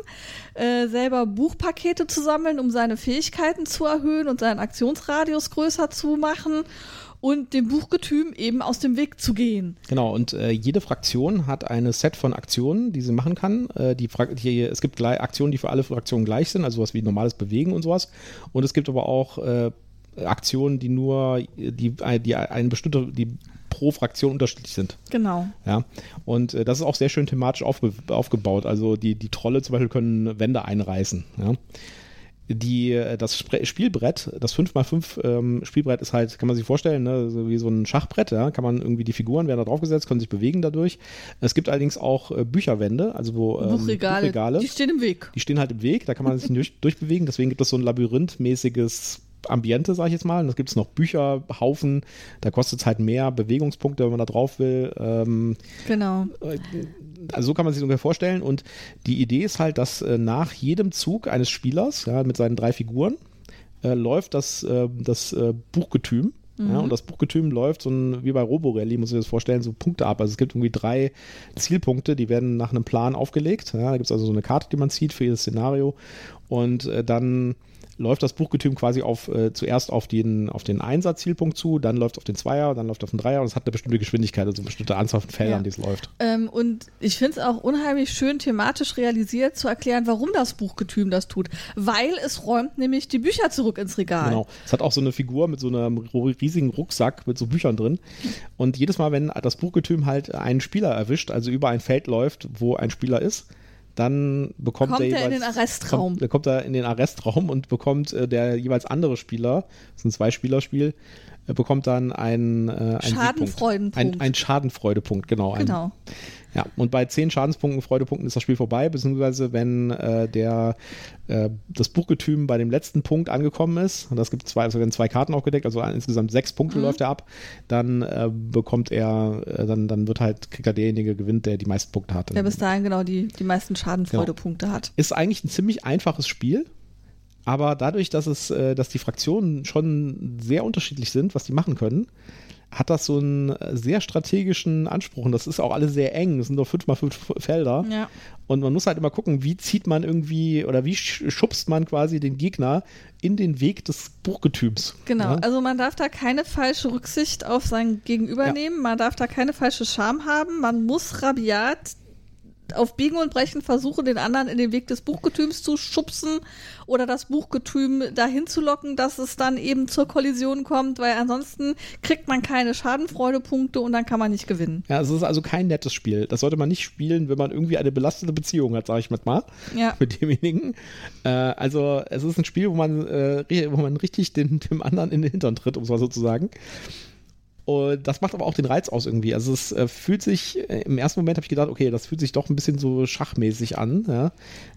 äh, selber Buchpakete zu sammeln, um seine Fähigkeiten zu erhöhen und seinen Aktionsradius größer zu machen und dem Buchgetüm eben aus dem Weg zu gehen. Genau, und äh, jede Fraktion hat eine Set von Aktionen, die sie machen kann. Äh, die, die, es gibt gleich Aktionen, die für alle Fraktionen gleich sind, also sowas wie normales Bewegen und sowas. Und es gibt aber auch äh, Aktionen, die nur, die, die eine bestimmte, die pro Fraktion unterschiedlich sind. Genau. Ja, und äh, das ist auch sehr schön thematisch aufge aufgebaut. Also die, die Trolle zum Beispiel können Wände einreißen. Ja. Die, äh, das Spre Spielbrett, das 5x5 ähm, Spielbrett ist halt, kann man sich vorstellen, ne, so wie so ein Schachbrett, ja, kann man irgendwie die Figuren werden da draufgesetzt, können sich bewegen dadurch. Es gibt allerdings auch äh, Bücherwände, also wo ähm, Buchregale, Buchregale, die stehen im Weg. die stehen halt im Weg, da kann man sich nicht durch, durchbewegen, deswegen gibt es so ein labyrinthmäßiges Ambiente, sag ich jetzt mal. Und es gibt noch Bücherhaufen, da kostet es halt mehr Bewegungspunkte, wenn man da drauf will. Ähm, Genau. Also so kann man sich das ungefähr vorstellen. Und die Idee ist halt, dass äh, nach jedem Zug eines Spielers ja, mit seinen drei Figuren äh, läuft das, äh, das Buchgetüm. Ja, und das Buchgetüm läuft so ein, wie bei Roborally, muss ich mir das vorstellen, so Punkte ab. Also es gibt irgendwie drei Zielpunkte, die werden nach einem Plan aufgelegt. Ja, da gibt es also so eine Karte, die man zieht für jedes Szenario. Und äh, dann läuft das Buchgetüm quasi auf, äh, zuerst auf den, auf den Einser-Zielpunkt zu, dann läuft es auf den Zweier, dann läuft es auf den Dreier und es hat eine bestimmte Geschwindigkeit, also eine bestimmte Anzahl von Feldern, Ja. die es läuft. Ähm, und ich finde es auch unheimlich schön thematisch realisiert zu erklären, warum das Buchgetüm das tut. Weil es räumt nämlich die Bücher zurück ins Regal. Genau. Es hat auch so eine Figur mit so einem riesigen Rucksack mit so Büchern drin. Und jedes Mal, wenn das Buchgetüm halt einen Spieler erwischt, also über ein Feld läuft, wo ein Spieler ist, dann bekommt Kommt der er in jeweils, den Arrestraum. Kommt, dann kommt er in den Arrestraum und bekommt äh, der jeweils andere Spieler, das ist ein Zwei-Spieler-Spiel, äh, bekommt dann einen, äh, einen Schadenfreudenpunkt. Ein, ein Schadenfreudepunkt, genau. Ein, Genau. Ja, und bei 10 Schadenspunkten, Freudepunkten ist das Spiel vorbei, beziehungsweise wenn äh, der, äh, das Buchgetüm bei dem letzten Punkt angekommen ist, und das gibt zwei, also werden zwei Karten aufgedeckt, also insgesamt sechs Punkte Mhm. läuft er ab, dann äh, bekommt er, äh, dann, dann wird halt, kriegt er derjenige gewinnt, der die meisten Punkte hat. Der bis dahin genau die, die meisten Schadenfreudepunkte hat. Ist eigentlich ein ziemlich einfaches Spiel. Aber dadurch, dass es, äh, dass die Fraktionen schon sehr unterschiedlich sind, was die machen können, hat das so einen äh, sehr strategischen Anspruch. Und das ist auch alles sehr eng. Es sind nur fünf mal fünf Felder. Ja. Und man muss halt immer gucken, wie zieht man irgendwie oder wie sch- schubst man quasi den Gegner in den Weg des Buchgetüms. Genau, Ja? also man darf da keine falsche Rücksicht auf sein Gegenüber Ja. nehmen, man darf da keine falsche Scham haben, man muss rabiat auf Biegen und Brechen versuchen, den anderen in den Weg des Buchgetüms zu schubsen oder das Buchgetüm dahin zu locken, dass es dann eben zur Kollision kommt, weil ansonsten kriegt man keine Schadenfreudepunkte und dann kann man nicht gewinnen. Ja, es ist also kein nettes Spiel. Das sollte man nicht spielen, wenn man irgendwie eine belastete Beziehung hat, sage ich mal, Ja. mit demjenigen. Äh, also es ist ein Spiel, wo man, äh, wo man richtig den, dem anderen in den Hintern tritt, um es mal so zu sagen. Und das macht aber auch den Reiz aus irgendwie. Also es äh, fühlt sich, äh, im ersten Moment habe ich gedacht, okay, das fühlt sich doch ein bisschen so schachmäßig an. Ja?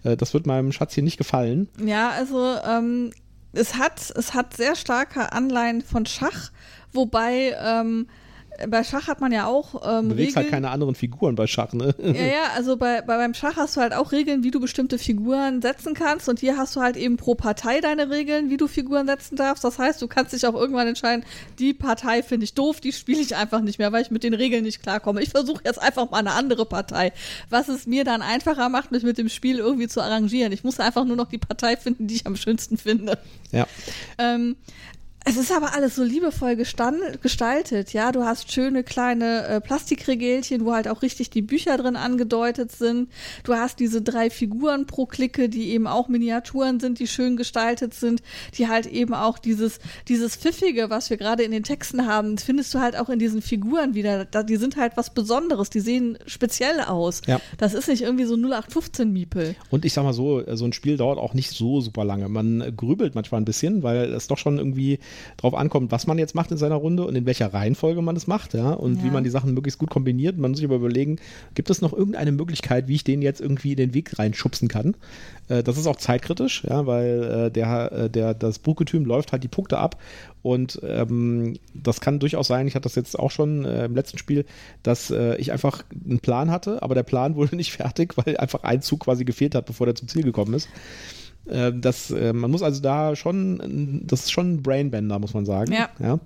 Äh, das wird meinem Schatz hier nicht gefallen. Ja, also ähm, es hat es hat sehr starke Anleihen von Schach, wobei ähm, bei Schach hat man ja auch ähm, Du bewegst halt Regeln. keine anderen Figuren bei Schach, ne? Ja, ja, also bei, bei beim Schach hast du halt auch Regeln, wie du bestimmte Figuren setzen kannst. Und hier hast du halt eben pro Partei deine Regeln, wie du Figuren setzen darfst. Das heißt, du kannst dich auch irgendwann entscheiden, die Partei finde ich doof, die spiele ich einfach nicht mehr, weil ich mit den Regeln nicht klarkomme. Ich versuche jetzt einfach mal eine andere Partei. Was es mir dann einfacher macht, mich mit dem Spiel irgendwie zu arrangieren. Ich muss einfach nur noch die Partei finden, die ich am schönsten finde. Ja. Ähm, es ist aber alles so liebevoll gestaltet, ja. Du hast schöne kleine äh, Plastikregelchen, wo halt auch richtig die Bücher drin angedeutet sind. Du hast diese drei Figuren pro Clique, die eben auch Miniaturen sind, die schön gestaltet sind, die halt eben auch dieses, dieses Pfiffige, was wir gerade in den Texten haben, findest du halt auch in diesen Figuren wieder. Da, die sind halt was Besonderes, die sehen speziell aus. Ja. Das ist nicht irgendwie so 0815-Miepel. Und ich sag mal so, so ein Spiel dauert auch nicht so super lange. Man grübelt manchmal ein bisschen, weil es doch schon irgendwie drauf ankommt, was man jetzt macht in seiner Runde und in welcher Reihenfolge man es macht, ja, und Ja. wie man die Sachen möglichst gut kombiniert. Man muss sich aber überlegen, gibt es noch irgendeine Möglichkeit, wie ich den jetzt irgendwie in den Weg reinschubsen kann? Äh, das ist auch zeitkritisch, ja, weil äh, der, äh, der, das Buchgetüm läuft halt die Punkte ab und ähm, das kann durchaus sein, ich hatte das jetzt auch schon äh, im letzten Spiel, dass äh, ich einfach einen Plan hatte, aber der Plan wurde nicht fertig, weil einfach ein Zug quasi gefehlt hat, bevor der zum Ziel gekommen ist. Äh, Das, äh, man muss also da schon, das ist schon ein Brainbender, muss man sagen. Ja. ja.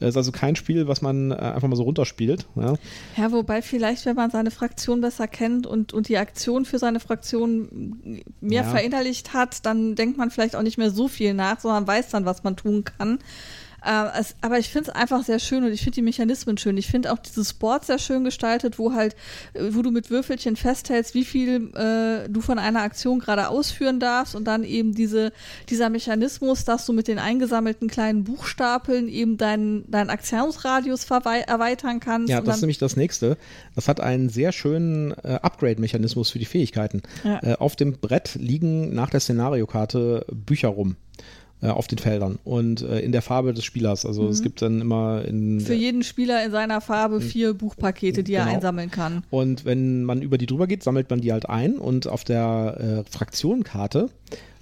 Es ist also kein Spiel, was man äh, einfach mal so runterspielt. Ja. Ja, wobei vielleicht, wenn man seine Fraktion besser kennt und, und die Aktion für seine Fraktion mehr Ja. verinnerlicht hat, dann denkt man vielleicht auch nicht mehr so viel nach, sondern weiß dann, was man tun kann. Äh, es, aber ich finde es einfach sehr schön und ich finde die Mechanismen schön. Ich finde auch dieses Board sehr schön gestaltet, wo halt, äh, wo du mit Würfelchen festhältst, wie viel äh, du von einer Aktion gerade ausführen darfst und dann eben diese, dieser Mechanismus, dass du mit den eingesammelten kleinen Buchstapeln eben deinen, deinen Aktionsradius erweitern kannst. Ja, das ist nämlich das nächste. Das hat einen sehr schönen äh, Upgrade-Mechanismus für die Fähigkeiten. Ja. Äh, auf dem Brett liegen nach der Szenariokarte Bücher rum. Äh, Auf den Feldern und äh, in der Farbe des Spielers. Also es gibt dann immer in Mhm. für jeden Spieler in seiner Farbe vier Buchpakete, die er Genau. einsammeln kann. Und wenn man über die drüber geht, sammelt man die halt ein und auf der äh, Fraktionenkarte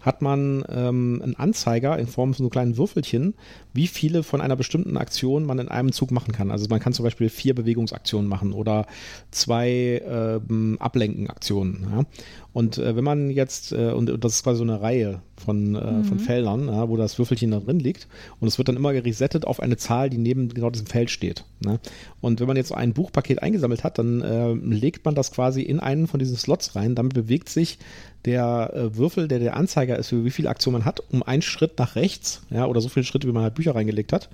hat man ähm, einen Anzeiger in Form von so kleinen Würfelchen, wie viele von einer bestimmten Aktion man in einem Zug machen kann. Also man kann zum Beispiel vier Bewegungsaktionen machen oder zwei ähm, Ablenkenaktionen. Ja? Und äh, wenn man jetzt, äh, und, und das ist quasi so eine Reihe von, äh, von Feldern, ja, wo das Würfelchen da drin liegt und es wird dann immer geresettet auf eine Zahl, die neben genau diesem Feld steht. Ne? Und wenn man jetzt so ein Buchpaket eingesammelt hat, dann äh, legt man das quasi in einen von diesen Slots rein. Damit bewegt sich der äh, Würfel, der der Anzeiger ist, für wie viele Aktionen man hat, um einen Schritt nach rechts, ja, oder so viele Schritte, wie man halt Bücher reingelegt hat.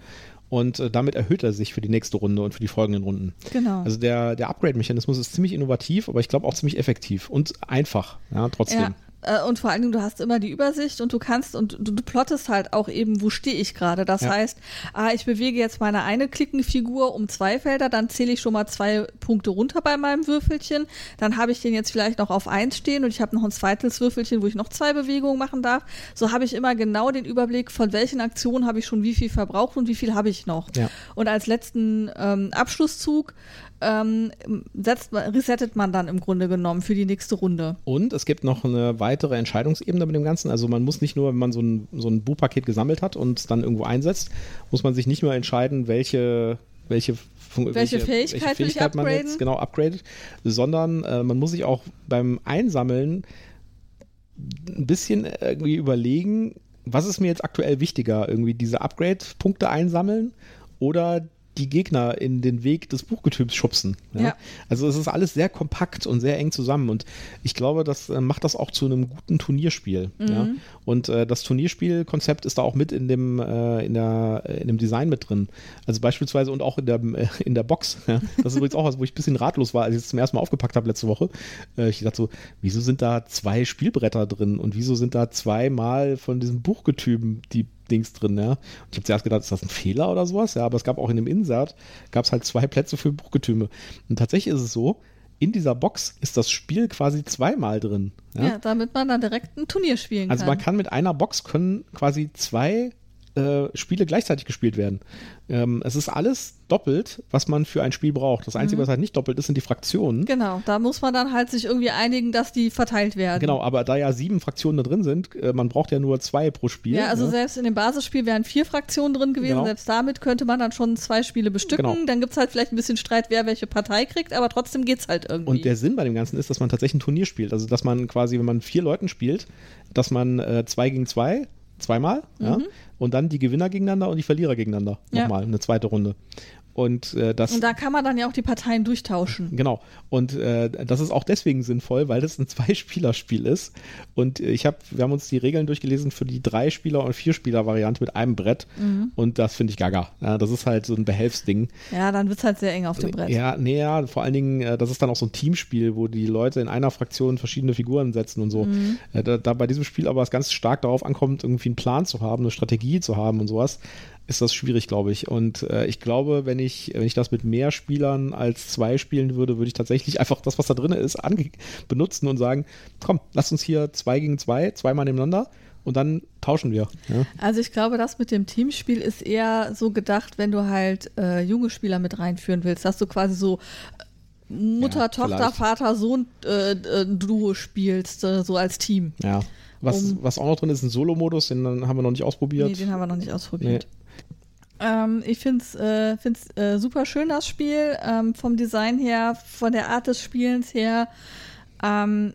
Und äh, damit erhöht er sich für die nächste Runde und für die folgenden Runden. Genau. Also der, der Upgrade-Mechanismus ist ziemlich innovativ, aber ich glaube auch ziemlich effektiv und einfach, ja, trotzdem. Ja. Äh, Und vor allen Dingen, du hast immer die Übersicht und du kannst und du, du plottest halt auch eben, wo stehe ich gerade. Das Ja. heißt, ah, ich bewege jetzt meine eine Klickenfigur um zwei Felder, dann zähle ich schon mal zwei Punkte runter bei meinem Würfelchen. Dann habe ich den jetzt vielleicht noch auf eins stehen und ich habe noch ein zweites Würfelchen, wo ich noch zwei Bewegungen machen darf. So habe ich immer genau den Überblick, von welchen Aktionen habe ich schon wie viel verbraucht und wie viel habe ich noch. Ja. Und als letzten ähm, Abschlusszug ähm, setzt, resettet man dann im Grunde genommen für die nächste Runde. Und es gibt noch eine weitere Entscheidungsebene mit dem Ganzen. Also man muss nicht nur, wenn man so ein, so ein Buchpaket gesammelt hat und es dann irgendwo einsetzt, muss man sich nicht nur entscheiden, welche welche, Fun- Welche Fähigkeit will ich man jetzt genau upgradet, sondern äh, man muss sich auch beim Einsammeln ein bisschen irgendwie überlegen, was ist mir jetzt aktuell wichtiger, irgendwie diese Upgrade-Punkte einsammeln oder die Gegner in den Weg des Buchgetüms schubsen. Ja? Ja. Also es ist alles sehr kompakt und sehr eng zusammen und ich glaube, das äh, macht das auch zu einem guten Turnierspiel. Ja? Und äh, das Turnierspielkonzept ist da auch mit in dem, äh, in, der, äh, in dem Design mit drin. Also beispielsweise und auch in der, äh, in der Box. Das ist übrigens auch was, wo ich ein bisschen ratlos war, als ich es zum ersten Mal aufgepackt habe letzte Woche. Äh, ich dachte so, wieso sind da zwei Spielbretter drin und wieso sind da zweimal von diesem Buchgetüben die Dings drin, ja. Und ich habe zuerst gedacht, ist das ein Fehler oder sowas? Ja, aber es gab auch in dem Insert, gab es halt zwei Plätze für Buchgetüme. Und tatsächlich ist es so, in dieser Box ist das Spiel quasi zweimal drin. Ja? Ja, damit man dann direkt ein Turnier spielen Also kann. man kann mit einer Box können quasi zwei äh, Spiele gleichzeitig gespielt werden. Ähm, es ist alles doppelt, was man für ein Spiel braucht. Das Einzige, was halt nicht doppelt ist, sind die Fraktionen. Genau, da muss man dann halt sich irgendwie einigen, dass die verteilt werden. Genau, aber da ja sieben Fraktionen da drin sind, äh, man braucht ja nur zwei pro Spiel. Ja, also ne? selbst in dem Basisspiel wären vier Fraktionen drin gewesen. Genau. Selbst damit könnte man dann schon zwei Spiele bestücken. Genau. Dann gibt es halt vielleicht ein bisschen Streit, wer welche Partei kriegt, aber trotzdem geht's halt irgendwie. Und der Sinn bei dem Ganzen ist, dass man tatsächlich ein Turnier spielt. Also, dass man quasi, wenn man vier Leuten spielt, dass man äh, zwei gegen zwei, zweimal, ja, und dann die Gewinner gegeneinander und die Verlierer gegeneinander. Mhm. Ja. Nochmal, eine zweite Runde. Und äh, das. Und da kann man dann ja auch die Parteien durchtauschen. Genau. Und äh, das ist auch deswegen sinnvoll, weil das ein Zwei-Spieler-Spiel ist. Und äh, ich habe, wir haben uns die Regeln durchgelesen für die Drei-Spieler- und Vier-Spieler-Variante mit einem Brett. Mhm. Und das finde ich gaga. Ja, das ist halt so ein Behelfsding. Ja, dann wird's halt sehr eng auf dem Brett. Ja, nee, ja, vor allen Dingen, äh, das ist dann auch so ein Teamspiel, wo die Leute in einer Fraktion verschiedene Figuren setzen und so. Mhm. Äh, Da, da bei diesem Spiel aber es ganz stark darauf ankommt, irgendwie einen Plan zu haben, eine Strategie zu haben und sowas, ist das schwierig, glaube ich. Und äh, ich glaube, wenn ich, wenn ich das mit mehr Spielern als zwei spielen würde, würde ich tatsächlich einfach das, was da drin ist, benutzen und sagen, komm, lass uns hier zwei gegen zwei, zweimal nebeneinander und dann tauschen wir. Ja? Also ich glaube, das mit dem Teamspiel ist eher so gedacht, wenn du halt äh, junge Spieler mit reinführen willst, dass du quasi so äh, Mutter, ja, Tochter, vielleicht. Vater, Sohn äh, äh, Duo spielst, äh, so als Team. Ja. Was, um, was auch noch drin ist, ein Solo-Modus, den haben wir noch nicht ausprobiert. Nee, den haben wir noch nicht ausprobiert. Nee. Ähm, ich finde es äh, äh, super schön, das Spiel. Ähm, vom Design her, von der Art des Spielens her. Ähm,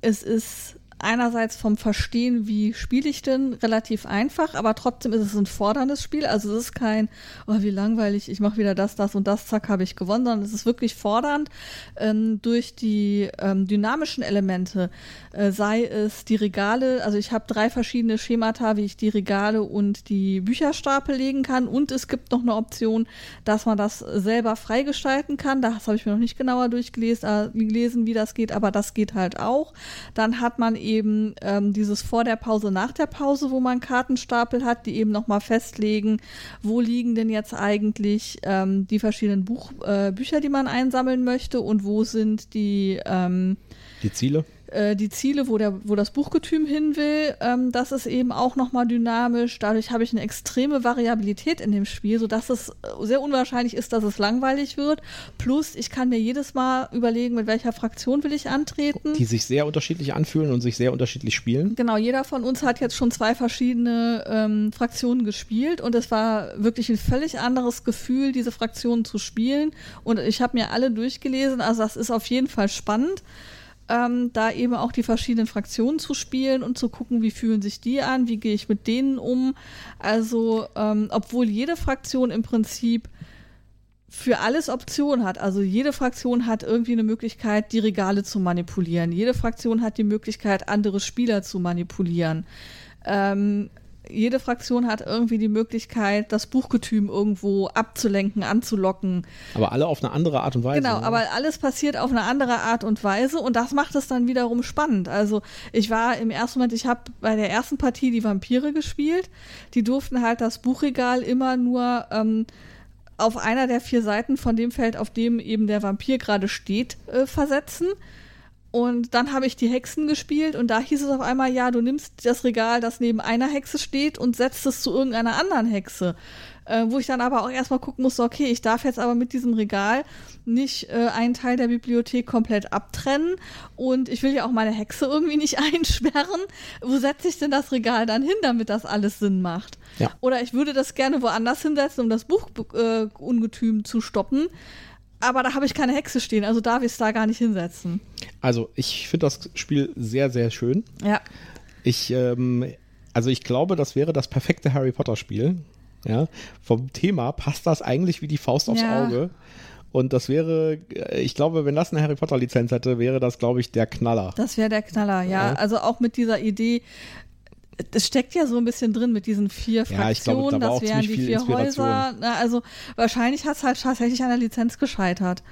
es ist einerseits vom Verstehen, wie spiele ich denn, relativ einfach, aber trotzdem ist es ein forderndes Spiel. Also es ist kein, oh, wie langweilig, ich mache wieder das, das und das, zack, habe ich gewonnen, sondern es ist wirklich fordernd ähm, durch die ähm, dynamischen Elemente, äh, sei es die Regale, also ich habe drei verschiedene Schemata, wie ich die Regale und die Bücherstapel legen kann und es gibt noch eine Option, dass man das selber freigestalten kann. Das habe ich mir noch nicht genauer durchgelesen, äh, gelesen, wie das geht, aber das geht halt auch. Dann hat man eben eben ähm, dieses vor der Pause, nach der Pause, wo man Kartenstapel hat, die eben nochmal festlegen, wo liegen denn jetzt eigentlich ähm, die verschiedenen Buch, äh, Bücher, die man einsammeln möchte und wo sind die, ähm, die Ziele äh, die Ziele, wo, der, wo das Buchgetüm hin will, ähm, das ist eben auch nochmal dynamisch. Dadurch habe ich eine extreme Variabilität in dem Spiel, sodass es äh, sehr unwahrscheinlich ist, dass es langweilig wird. Plus, ich kann mir jedes Mal überlegen, mit welcher Fraktion will ich antreten. Die sich sehr unterschiedlich anfühlen und sich sehr unterschiedlich spielen. Genau, jeder von uns hat jetzt schon zwei verschiedene ähm, Fraktionen gespielt und es war wirklich ein völlig anderes Gefühl, diese Fraktionen zu spielen. Und ich habe mir alle durchgelesen, also das ist auf jeden Fall spannend ähm, da eben auch die verschiedenen Fraktionen zu spielen und zu gucken, wie fühlen sich die an, wie gehe ich mit denen um. Also, ähm, obwohl jede Fraktion im Prinzip für alles Optionen hat. Also jede Fraktion hat irgendwie eine Möglichkeit, die Regale zu manipulieren. Jede Fraktion hat die Möglichkeit, andere Spieler zu manipulieren. Ähm, jede Fraktion hat irgendwie die Möglichkeit, das Buchgetüm irgendwo abzulenken, anzulocken. Aber alle auf eine andere Art und Weise. Genau, oder? aber alles passiert auf eine andere Art und Weise und das macht es dann wiederum spannend. Also ich war im ersten Moment, ich habe bei der ersten Partie die Vampire gespielt. Die durften halt das Buchregal immer nur ähm, auf einer der vier Seiten von dem Feld, auf dem eben der Vampir gerade steht, äh, versetzen. Und dann habe ich die Hexen gespielt und da hieß es auf einmal, ja, du nimmst das Regal, das neben einer Hexe steht und setzt es zu irgendeiner anderen Hexe. Äh, wo ich dann aber auch erstmal gucken musste, okay, ich darf jetzt aber mit diesem Regal nicht äh, einen Teil der Bibliothek komplett abtrennen und ich will ja auch meine Hexe irgendwie nicht einsperren. Wo setze ich denn das Regal dann hin, damit das alles Sinn macht? Ja. Oder ich würde das gerne woanders hinsetzen, um das Buchungetüm äh, zu stoppen aber da habe ich keine Hexe stehen, also darf ich es da gar nicht hinsetzen. Also ich finde das Spiel sehr, sehr schön. Ja. Ich, ähm, also ich glaube, das wäre das perfekte Harry Potter Spiel. Ja, vom Thema passt das eigentlich wie die Faust aufs ja. Auge. Und das wäre, äh, ich glaube, wenn das eine Harry Potter Lizenz hätte, wäre das, glaube ich, der Knaller. Das wäre der Knaller, ja. ja. Also auch mit dieser Idee, es steckt ja so ein bisschen drin mit diesen vier Fraktionen, ja, ich glaube, da das wären die vier Häuser. Na, also wahrscheinlich hat es halt tatsächlich an der Lizenz gescheitert.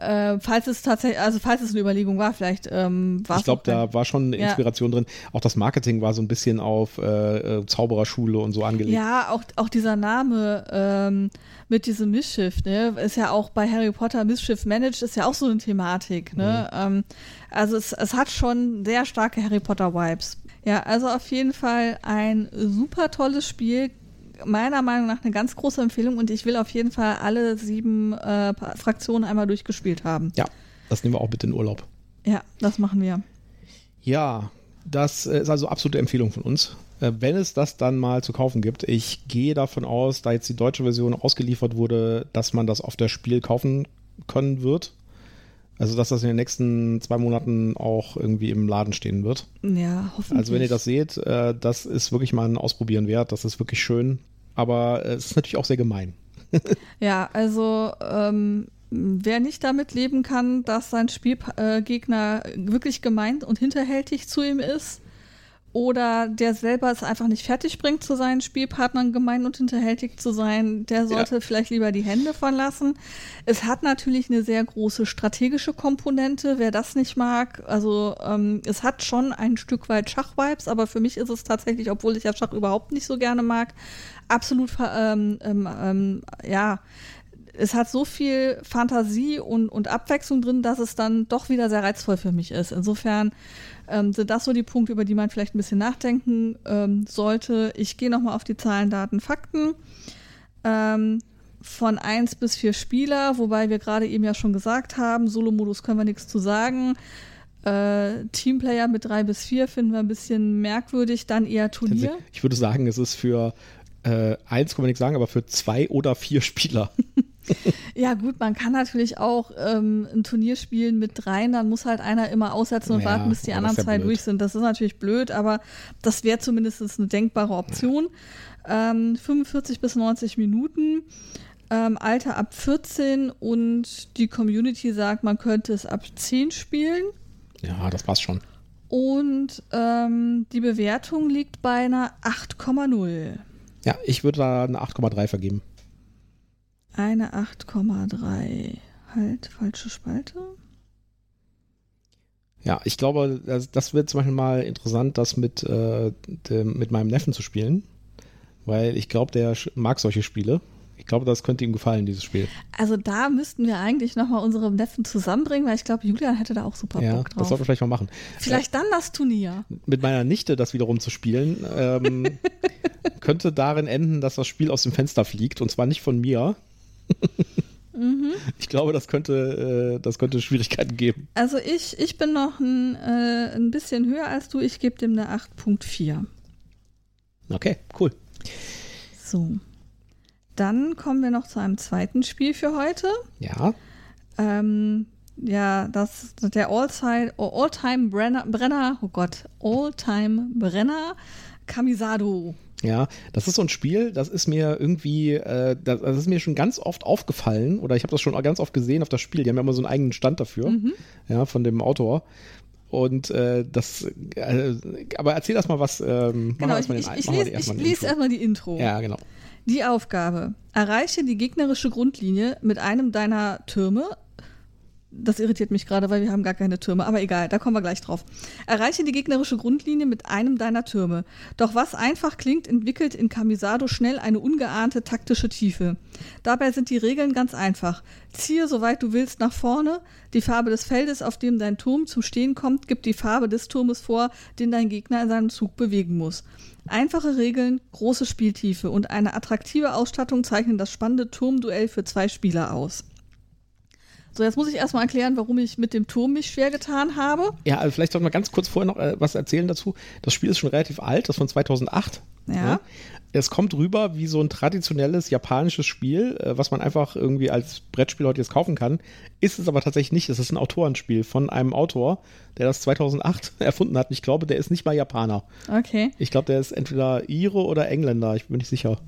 Äh, falls es tatsächlich, also falls es eine Überlegung war, vielleicht ähm, war Ich glaube, da war schon eine Inspiration ja. drin. Auch das Marketing war so ein bisschen auf äh, äh, Zaubererschule und so angelegt. Ja, auch, auch dieser Name ähm, mit diesem Missschiff, ne, ist ja auch bei Harry Potter Missschiff Managed, ist ja auch so eine Thematik, ne? Mhm. Ähm, also es, es hat schon sehr starke Harry Potter Vibes. Ja, also auf jeden Fall ein super tolles Spiel. Meiner Meinung nach eine ganz große Empfehlung und ich will auf jeden Fall alle sieben äh, Fraktionen einmal durchgespielt haben. Ja, das nehmen wir auch bitte in Urlaub. Ja, das machen wir. Ja, das ist also absolute Empfehlung von uns. Äh, wenn es das dann mal zu kaufen gibt, ich gehe davon aus, da jetzt die deutsche Version ausgeliefert wurde, dass man das auf der Spiel kaufen können wird. Also, dass das in den nächsten zwei Monaten auch irgendwie im Laden stehen wird. Ja, hoffentlich. Also, wenn ihr das seht, äh, das ist wirklich mal ein Ausprobieren wert. Das ist wirklich schön. Aber äh, es ist natürlich auch sehr gemein. ja, also, ähm, wer nicht damit leben kann, dass sein Spielgegner äh, wirklich gemeint und hinterhältig zu ihm ist, oder der selber es einfach nicht fertig bringt, zu seinen Spielpartnern gemein und hinterhältig zu sein, der sollte ja. vielleicht lieber die Hände von lassen. Es hat natürlich eine sehr große strategische Komponente, wer das nicht mag. Also ähm, es hat schon ein Stück weit Schachvibes, aber für mich ist es tatsächlich, obwohl ich ja Schach überhaupt nicht so gerne mag, absolut ähm, ähm, ähm ja es hat so viel Fantasie und, und Abwechslung drin, dass es dann doch wieder sehr reizvoll für mich ist. Insofern ähm, sind das so die Punkte, über die man vielleicht ein bisschen nachdenken ähm, sollte. Ich gehe nochmal auf die Zahlen, Daten, Fakten. Ähm, von 1 bis 4 Spieler, wobei wir gerade eben ja schon gesagt haben, Solo-Modus können wir nichts zu sagen. Äh, Teamplayer mit 3 bis 4 finden wir ein bisschen merkwürdig, dann eher Turnier. Ich würde sagen, es ist für äh, 1 kann man nichts sagen, aber für 2 oder 4 Spieler. ja, gut, man kann natürlich auch ähm, ein Turnier spielen mit dreien, dann muss halt einer immer aussetzen und ja, warten, bis die anderen ja zwei blöd. durch sind. Das ist natürlich blöd, aber das wäre zumindest eine denkbare Option. Ja. Ähm, 45 bis 90 Minuten. Ähm, Alter ab 14 und die Community sagt, man könnte es ab 10 spielen. Ja, das passt schon. Und ähm, die Bewertung liegt bei einer 8,0. Ja, ich würde da eine 8,3 vergeben. Eine 8,3. Halt, falsche Spalte. Ja, ich glaube, das, das, wird zum Beispiel mal interessant, das mit, äh, dem, mit meinem Neffen zu spielen. Weil ich glaube, der mag solche Spiele. Ich glaube, das könnte ihm gefallen, dieses Spiel. Also da müssten wir eigentlich nochmal unsere Neffen zusammenbringen, weil ich glaube, Julian hätte da auch super ja, Bock drauf. Das sollten wir vielleicht mal machen. Vielleicht äh, dann das Turnier. Mit meiner Nichte das wiederum zu spielen, ähm, könnte darin enden, dass das Spiel aus dem Fenster fliegt. Und zwar nicht von mir. mhm. Ich glaube, das könnte, äh, das könnte Schwierigkeiten geben. Also ich, ich bin noch ein, äh, ein bisschen höher als du. Ich gebe dem eine 8.4. Okay, cool. So. Dann kommen wir noch zu einem zweiten Spiel für heute. Ja. Ähm, ja, das der All-Time All Brenner, oh Gott, All-Time Brenner Kamisado. Ja, das ist so ein Spiel, das ist mir irgendwie, äh, das, das, ist mir schon ganz oft aufgefallen oder ich habe das schon ganz oft gesehen auf das Spiel. Die haben ja immer so einen eigenen Stand dafür, mhm. ja, von dem Autor. Und äh, das, äh, aber erzähl erst mal was. Ähm, genau, ich, ich, ich, lese, ich lese erstmal die Intro. Ja, genau. Die Aufgabe. Erreiche die gegnerische Grundlinie mit einem deiner Türme. Das irritiert mich gerade, weil wir haben gar keine Türme, aber egal, da kommen wir gleich drauf. Erreiche die gegnerische Grundlinie mit einem deiner Türme. Doch was einfach klingt, entwickelt in Kamisado schnell eine ungeahnte taktische Tiefe. Dabei sind die Regeln ganz einfach. Ziehe, soweit du willst, nach vorne. Die Farbe des Feldes, auf dem dein Turm zum Stehen kommt, gibt die Farbe des Turmes vor, den dein Gegner in seinem Zug bewegen muss. Einfache Regeln, große Spieltiefe und eine attraktive Ausstattung zeichnen das spannende Turmduell für zwei Spieler aus. So, jetzt muss ich erstmal erklären, warum ich mit dem Turm mich schwer getan habe. Ja, also vielleicht sollten wir ganz kurz vorher noch äh, was erzählen dazu. Das Spiel ist schon relativ alt, das ist von 2008. Ja. ja. Es kommt rüber wie so ein traditionelles japanisches Spiel, äh, was man einfach irgendwie als Brettspiel heute jetzt kaufen kann. Ist es aber tatsächlich nicht. Es ist ein Autorenspiel von einem Autor, der das 2008 erfunden hat. Ich glaube, der ist nicht mal Japaner. Okay. Ich glaube, der ist entweder Ire oder Engländer. Ich bin nicht sicher.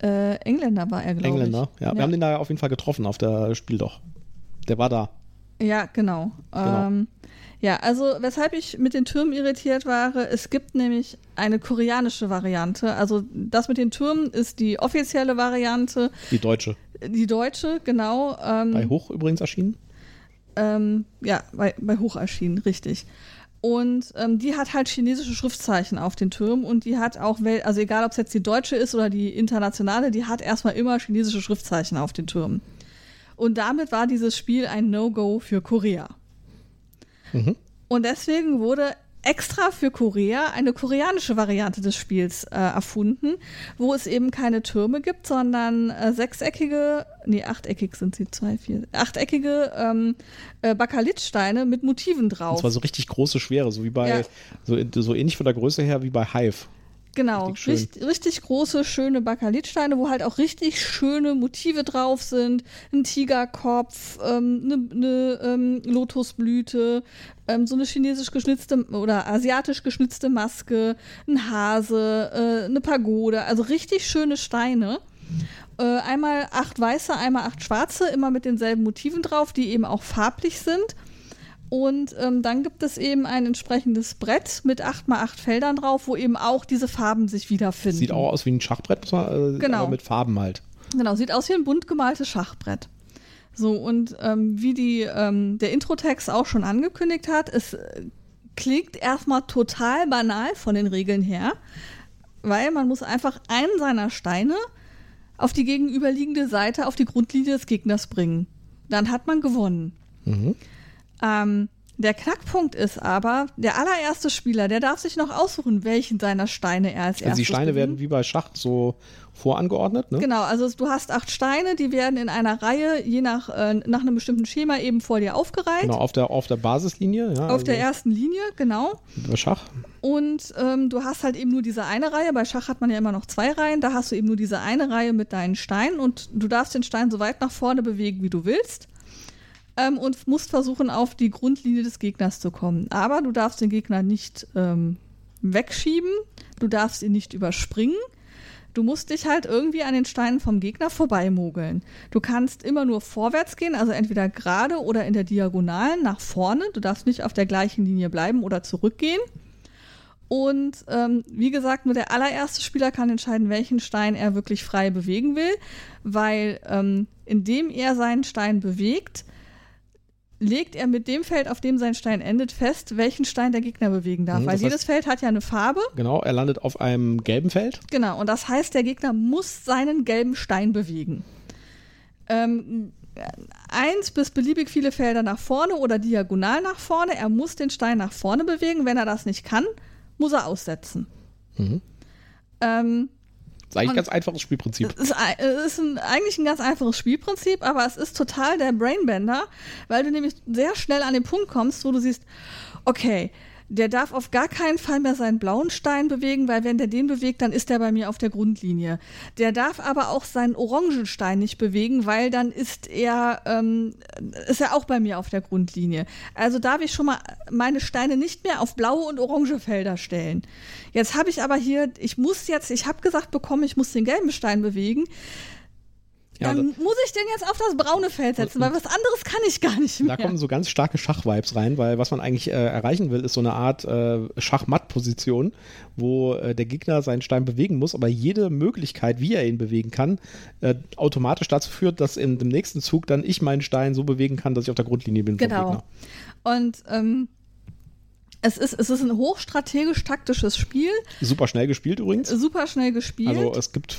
Äh, Engländer war er, glaube ich. Engländer, ja. ja. Wir haben den da auf jeden Fall getroffen auf der Spiel doch. Der war da. Ja, genau. genau. Ähm, ja, also weshalb ich mit den Türmen irritiert war, es gibt nämlich eine koreanische Variante. Also das mit den Türmen ist die offizielle Variante. Die deutsche. Die deutsche, genau. Ähm, bei Hoch übrigens erschienen? Ähm, ja, bei, bei Hoch erschienen, richtig. Und ähm, die hat halt chinesische Schriftzeichen auf den Türmen und die hat auch, also egal ob es jetzt die deutsche ist oder die internationale, die hat erstmal immer chinesische Schriftzeichen auf den Türmen. Und damit war dieses Spiel ein No-Go für Korea. Mhm. Und deswegen wurde extra für Korea eine koreanische Variante des Spiels äh, erfunden, wo es eben keine Türme gibt, sondern äh, sechseckige, nee, achteckig sind sie, zwei, vier, achteckige ähm, äh, Bakelitsteine mit Motiven drauf. Und zwar so richtig große, schwere, so wie bei, ja. so, so ähnlich von der Größe her wie bei Hive. Genau, richtig, richtig, richtig, große, schöne Bakelitsteine, wo halt auch richtig schöne Motive drauf sind. Ein Tigerkopf, ähm, eine, eine ähm, Lotusblüte, ähm, so eine chinesisch geschnitzte oder asiatisch geschnitzte Maske, ein Hase, äh, eine Pagode, also richtig schöne Steine. Äh, einmal acht weiße, einmal acht schwarze, immer mit denselben Motiven drauf, die eben auch farblich sind. Und ähm, dann gibt es eben ein entsprechendes Brett mit 8x8 Feldern drauf, wo eben auch diese Farben sich wiederfinden. Sieht auch aus wie ein Schachbrett, äh, genau. aber mit Farben halt. Genau, sieht aus wie ein bunt gemaltes Schachbrett. So, und ähm, wie die, ähm, der Introtext auch schon angekündigt hat, es äh, klingt erstmal total banal von den Regeln her, weil man muss einfach einen seiner Steine auf die gegenüberliegende Seite, auf die Grundlinie des Gegners bringen. Dann hat man gewonnen. Mhm. Ähm, der Knackpunkt ist aber, der allererste Spieler, der darf sich noch aussuchen, welchen seiner Steine er als erstes Also die Steine werden wie bei Schach so vorangeordnet, ne? Genau, also du hast acht Steine, die werden in einer Reihe, je nach, äh, nach einem bestimmten Schema eben vor dir aufgereiht. Genau, auf der, auf der Basislinie, ja. Auf also der ersten Linie, genau. Bei Schach. Und ähm, du hast halt eben nur diese eine Reihe. Bei Schach hat man ja immer noch zwei Reihen. Da hast du eben nur diese eine Reihe mit deinen Steinen und du darfst den Stein so weit nach vorne bewegen, wie du willst ähm, und musst versuchen, auf die Grundlinie des Gegners zu kommen. Aber du darfst den Gegner nicht ähm, wegschieben, du darfst ihn nicht überspringen. Du musst dich halt irgendwie an den Steinen vom Gegner vorbeimogeln. Du kannst immer nur vorwärts gehen, also entweder gerade oder in der Diagonalen nach vorne. Du darfst nicht auf der gleichen Linie bleiben oder zurückgehen. Und ähm, wie gesagt, nur der allererste Spieler kann entscheiden, welchen Stein er wirklich frei bewegen will, weil ähm, indem er seinen Stein bewegt, legt er mit dem Feld, auf dem sein Stein endet, fest, welchen Stein der Gegner bewegen darf. Mhm, Weil jedes heißt, Feld hat ja eine Farbe. Genau, er landet auf einem gelben Feld. Genau, und das heißt, der Gegner muss seinen gelben Stein bewegen. Ähm, eins bis beliebig viele Felder nach vorne oder diagonal nach vorne. Er muss den Stein nach vorne bewegen. Wenn er das nicht kann, muss er aussetzen. Mhm. Ähm, ist eigentlich ein ganz einfaches Spielprinzip. Es ist, ist ein, eigentlich ein ganz einfaches Spielprinzip, aber es ist total der Brainbender, weil du nämlich sehr schnell an den Punkt kommst, wo du siehst, okay, der darf auf gar keinen Fall mehr seinen blauen Stein bewegen, weil wenn der den bewegt, dann ist der bei mir auf der Grundlinie. Der darf aber auch seinen orangen Stein nicht bewegen, weil dann ist er, ähm, ist er auch bei mir auf der Grundlinie. Also darf ich schon mal meine Steine nicht mehr auf blaue und orange Felder stellen. Jetzt habe ich aber hier, ich muss jetzt, ich habe gesagt bekommen, ich muss den gelben Stein bewegen. Ja, dann muss ich den jetzt auf das braune Feld setzen, weil was anderes kann ich gar nicht mehr. Da kommen so ganz starke Schachvibes rein, weil was man eigentlich äh, erreichen will, ist so eine Art äh, Schachmatt-Position, wo äh, der Gegner seinen Stein bewegen muss, aber jede Möglichkeit, wie er ihn bewegen kann, äh, automatisch dazu führt, dass in dem nächsten Zug dann ich meinen Stein so bewegen kann, dass ich auf der Grundlinie bin. Genau. Und ähm, es ist, es ist ein hochstrategisch-taktisches Spiel. Super schnell gespielt übrigens. Super schnell gespielt. Also es gibt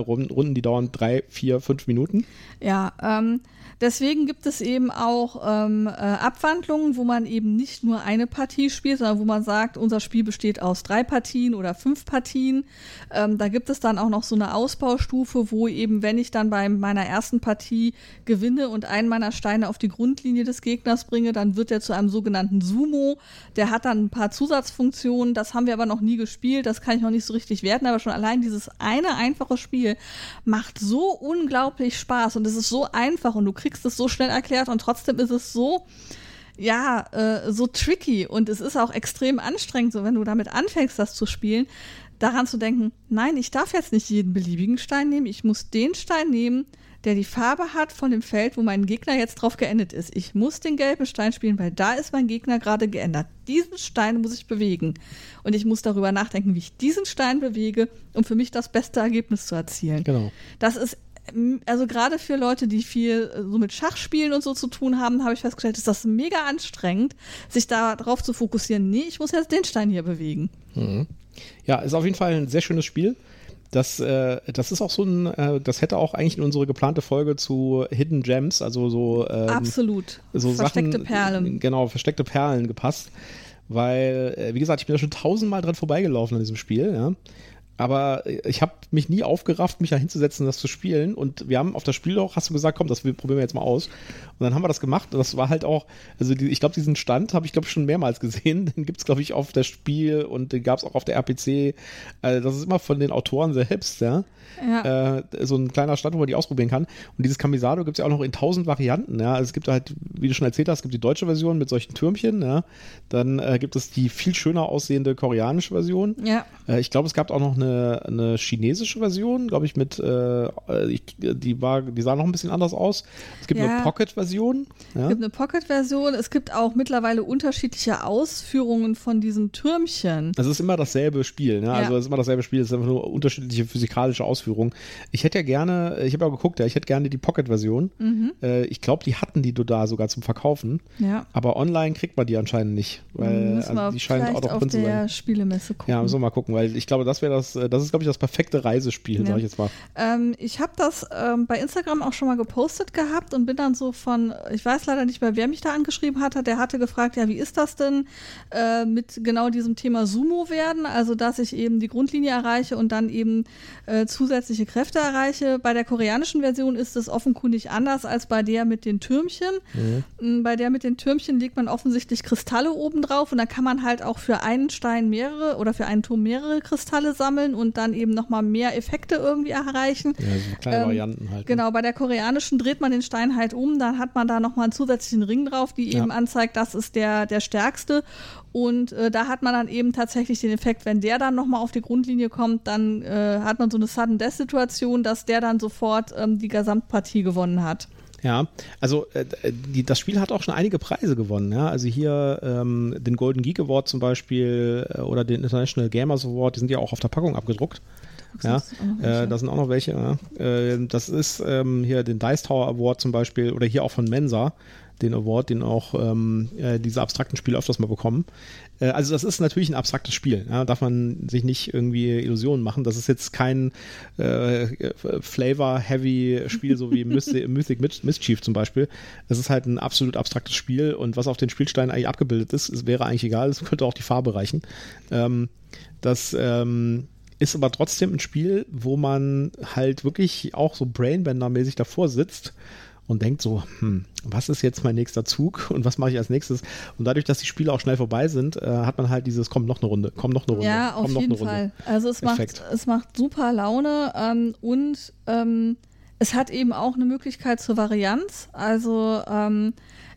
Runden, die dauern drei, vier, fünf Minuten. Ja, ähm, Deswegen gibt es eben auch ähm, äh, Abwandlungen, wo man eben nicht nur eine Partie spielt, sondern wo man sagt, unser Spiel besteht aus drei Partien oder fünf Partien. Ähm, da gibt es dann auch noch so eine Ausbaustufe, wo eben, wenn ich dann bei meiner ersten Partie gewinne und einen meiner Steine auf die Grundlinie des Gegners bringe, dann wird er zu einem sogenannten Sumo. Der hat dann ein paar Zusatzfunktionen. Das haben wir aber noch nie gespielt. Das kann ich noch nicht so richtig werten. Aber schon allein dieses eine einfache Spiel macht so unglaublich Spaß und es ist so einfach und du kriegst es so schnell erklärt und trotzdem ist es so, ja, äh, so tricky und es ist auch extrem anstrengend, so wenn du damit anfängst, das zu spielen, daran zu denken, nein, ich darf jetzt nicht jeden beliebigen Stein nehmen, ich muss den Stein nehmen, der die Farbe hat von dem Feld, wo mein Gegner jetzt drauf geendet ist. Ich muss den gelben Stein spielen, weil da ist mein Gegner gerade geändert. Diesen Stein muss ich bewegen. Und ich muss darüber nachdenken, wie ich diesen Stein bewege, um für mich das beste Ergebnis zu erzielen. Genau. Das ist also gerade für Leute, die viel äh, so mit Schachspielen und so zu tun haben, habe ich festgestellt, ist das mega anstrengend, sich darauf zu fokussieren. Nee, ich muss jetzt den Stein hier bewegen. Mhm. Ja, ist auf jeden Fall ein sehr schönes Spiel. Das, äh, das ist auch so ein, äh, das hätte auch eigentlich in unsere geplante Folge zu Hidden Gems, also so ähm, absolut so versteckte Sachen, Perlen, genau versteckte Perlen gepasst, weil äh, wie gesagt, ich bin da schon tausendmal dran vorbeigelaufen an diesem Spiel, ja aber ich habe mich nie aufgerafft, mich da hinzusetzen, das zu spielen. Und wir haben auf das Spiel auch, hast du gesagt, komm, das probieren wir jetzt mal aus. Und dann haben wir das gemacht. Und das war halt auch, also die, ich glaube, diesen Stand habe ich, glaube ich, schon mehrmals gesehen. Den gibt es, glaube ich, auf das Spiel und den gab es auch auf der RPC. Also das ist immer von den Autoren selbst, ja. ja. Äh, so ein kleiner Stand, wo man die ausprobieren kann. Und dieses Camisado gibt es ja auch noch in tausend Varianten, ja. Also es gibt halt, wie du schon erzählt hast, es gibt die deutsche Version mit solchen Türmchen, ja. Dann äh, gibt es die viel schöner aussehende koreanische Version. Ja. Äh, ich glaube, es gab auch noch eine eine, chinesische Version, glaube ich, mit, äh, ich, die war, die sah noch ein bisschen anders aus. Es gibt ja. eine Pocket-Version. Ja. Es gibt eine Pocket-Version. Es gibt auch mittlerweile unterschiedliche Ausführungen von diesen Türmchen. Es ist immer dasselbe Spiel, ne? Also es ist immer dasselbe Spiel, es ist einfach nur unterschiedliche physikalische Ausführungen. Ich hätte ja gerne, ich habe ja geguckt, ja, ich hätte gerne die Pocket-Version. Mhm. Äh, ich glaube, die hatten die da sogar zum Verkaufen. Ja. Aber online kriegt man die anscheinend nicht, weil also, die scheint auch noch drin zu sein. Spielemesse gucken. Ja, müssen wir mal gucken, weil ich glaube, das wäre das das, äh, das ist, glaube ich, das perfekte Reisespiel, ja. sag ich jetzt mal. Ähm, ich habe das ähm, bei Instagram auch schon mal gepostet gehabt und bin dann so von, ich weiß leider nicht mehr, wer mich da angeschrieben hatte, der hatte gefragt, ja, wie ist das denn äh, mit genau diesem Thema Sumo werden? Also, dass ich eben die Grundlinie erreiche und dann eben äh, zusätzliche Kräfte erreiche. Bei der koreanischen Version ist es offenkundig anders als bei der mit den Türmchen. Mhm. Bei der mit den Türmchen legt man offensichtlich Kristalle oben drauf und dann kann man halt auch für einen Stein mehrere oder für einen Turm mehrere Kristalle sammeln und dann eben nochmal mehr Effekte irgendwie erreichen. Ja, so kleine ähm, Varianten halt. Ne? Genau, bei der koreanischen dreht man den Stein halt um, dann hat man da nochmal einen zusätzlichen Ring drauf, die eben ja. anzeigt, das ist der, der stärkste. Und äh, da hat man dann eben tatsächlich den Effekt, wenn der dann nochmal auf die Grundlinie kommt, dann äh, hat man so eine Sudden Death-Situation, dass der dann sofort ähm, die Gesamtpartie gewonnen hat. Ja, also äh, die, das Spiel hat auch schon einige Preise gewonnen. Ja? Also hier ähm, den Golden Geek Award zum Beispiel äh, oder den International Gamers Award, die sind ja auch auf der Packung abgedruckt. Ja, äh, da sind auch noch welche. Äh, das ist ähm, hier den Dice Tower Award zum Beispiel oder hier auch von Mensa den Award, den auch ähm, äh, diese abstrakten Spiele öfters mal bekommen. Äh, also das ist natürlich ein abstraktes Spiel. Ja? Darf man sich nicht irgendwie Illusionen machen. Das ist jetzt kein äh, Flavor-heavy Spiel, so wie Mythic Mischief zum Beispiel. Das ist halt ein absolut abstraktes Spiel und was auf den Spielsteinen eigentlich abgebildet ist, es wäre eigentlich egal. Es könnte auch die Farbe reichen. Ähm, das ähm, ist aber trotzdem ein Spiel, wo man halt wirklich auch so Brainbender-mäßig davor sitzt und denkt so, hm, was ist jetzt mein nächster Zug und was mache ich als nächstes? Und dadurch, dass die Spiele auch schnell vorbei sind, äh, hat man halt dieses, komm, noch eine Runde, komm, noch eine Runde. Ja, auf jeden Fall. Also es macht, es macht super Laune ähm, und ähm, es hat eben auch eine Möglichkeit zur Varianz. Also ähm,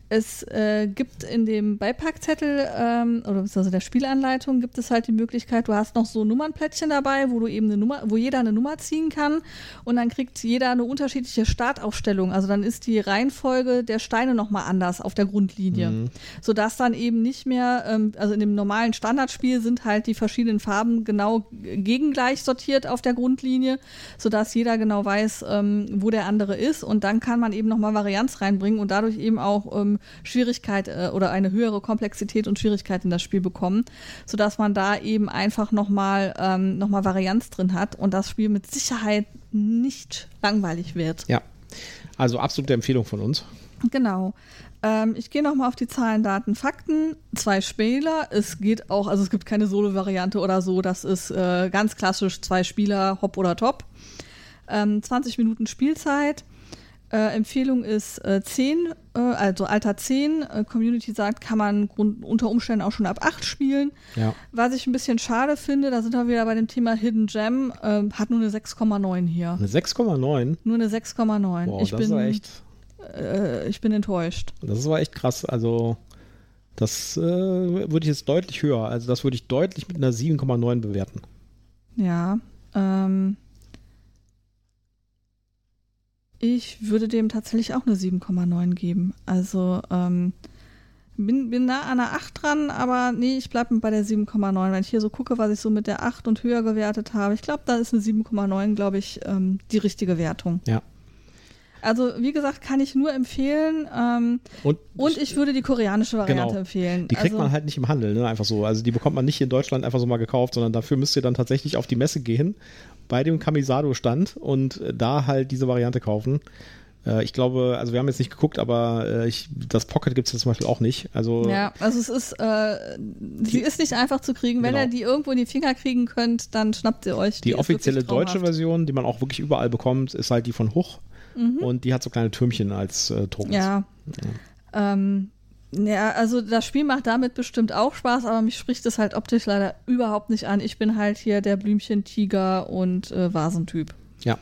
es äh, gibt in dem Beipackzettel ähm, oder beziehungsweise der Spielanleitung gibt es halt die Möglichkeit, du hast noch so Nummernplättchen dabei, wo du eben eine Nummer, wo jeder eine Nummer ziehen kann und dann kriegt jeder eine unterschiedliche Startaufstellung. Also dann ist die Reihenfolge der Steine nochmal anders auf der Grundlinie. Mhm. Sodass dann eben nicht mehr, ähm, also in dem normalen Standardspiel sind halt die verschiedenen Farben genau gegengleich sortiert auf der Grundlinie, sodass jeder genau weiß, ähm, wo der andere ist und dann kann man eben nochmal Varianz reinbringen und dadurch eben auch ähm, Schwierigkeit äh, oder eine höhere Komplexität und Schwierigkeit in das Spiel bekommen, sodass man da eben einfach nochmal ähm, noch Varianz drin hat und das Spiel mit Sicherheit nicht langweilig wird. Ja, also absolute Empfehlung von uns. Genau. Ähm, ich gehe nochmal auf die Zahlen, Daten, Fakten. Zwei Spieler. Es geht auch, also es gibt keine Solo-Variante oder so. Das ist äh, ganz klassisch zwei Spieler, Hop oder Top. Ähm, 20 Minuten Spielzeit. Äh, Empfehlung ist äh, 10, äh, also Alter 10. Äh, Community sagt, kann man unter Umständen auch schon ab 8 spielen. Ja. Was ich ein bisschen schade finde, da sind wir wieder bei dem Thema Hidden Gem, äh, hat nur eine 6,9 hier. Eine 6,9? Nur eine 6,9. Wow, ich das bin, war echt. Äh, ich bin enttäuscht. Das war echt krass. Also, das würde ich jetzt deutlich höher. Also, das würde ich deutlich mit einer 7,9 bewerten. Ja. Ähm. Ich würde dem tatsächlich auch eine 7,9 geben. Also ähm, bin, bin nah an der 8 dran, aber nee, ich bleibe bei der 7,9. Wenn ich hier so gucke, was ich so mit der 8 und höher gewertet habe, ich glaube, da ist eine 7,9, glaube ich, ähm, die richtige Wertung. Ja. Also, wie gesagt, kann ich nur empfehlen. Ähm, und, und, ich würde die koreanische Variante genau. empfehlen. Die kriegt also, man halt nicht im Handel, ne? einfach so. Also, die bekommt man nicht in Deutschland einfach so mal gekauft, sondern dafür müsst ihr dann tatsächlich auf die Messe gehen bei dem Kamisado-Stand und da halt diese Variante kaufen. Äh, ich glaube, also wir haben jetzt nicht geguckt, aber äh, ich, das Pocket gibt es jetzt zum Beispiel auch nicht. Also ja, also es ist, äh, sie ist nicht einfach zu kriegen. Wenn genau. ihr die irgendwo in die Finger kriegen könnt, dann schnappt ihr euch die. Die offizielle deutsche Version, die man auch wirklich überall bekommt, ist halt die von Huch. Mhm. Und die hat so kleine Türmchen als äh, Tokens. Ja. ja. Ähm, ja, also das Spiel macht damit bestimmt auch Spaß, aber mich spricht es halt optisch leider überhaupt nicht an. Ich bin halt hier der Blümchen-Tiger und äh, Vasentyp. Ja.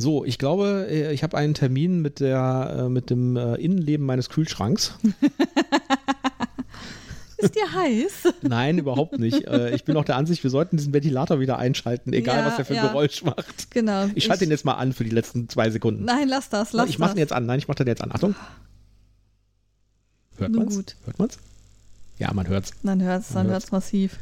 So, ich glaube, äh, ich habe einen Termin mit der äh, mit dem äh, Innenleben meines Kühlschranks. Ist dir heiß? Nein, überhaupt nicht. Ich bin auch der Ansicht, wir sollten diesen Ventilator wieder einschalten, egal ja, was er für ein ja. Geräusch macht. Genau. Ich schalte ihn jetzt mal an für die letzten zwei Sekunden. Nein, lass das, lass Ich mache ihn jetzt an. Nein, ich mache den jetzt an. Achtung. Hört man gut. Hört man's? Ja, man hört's. Man hört's, man hört's massiv.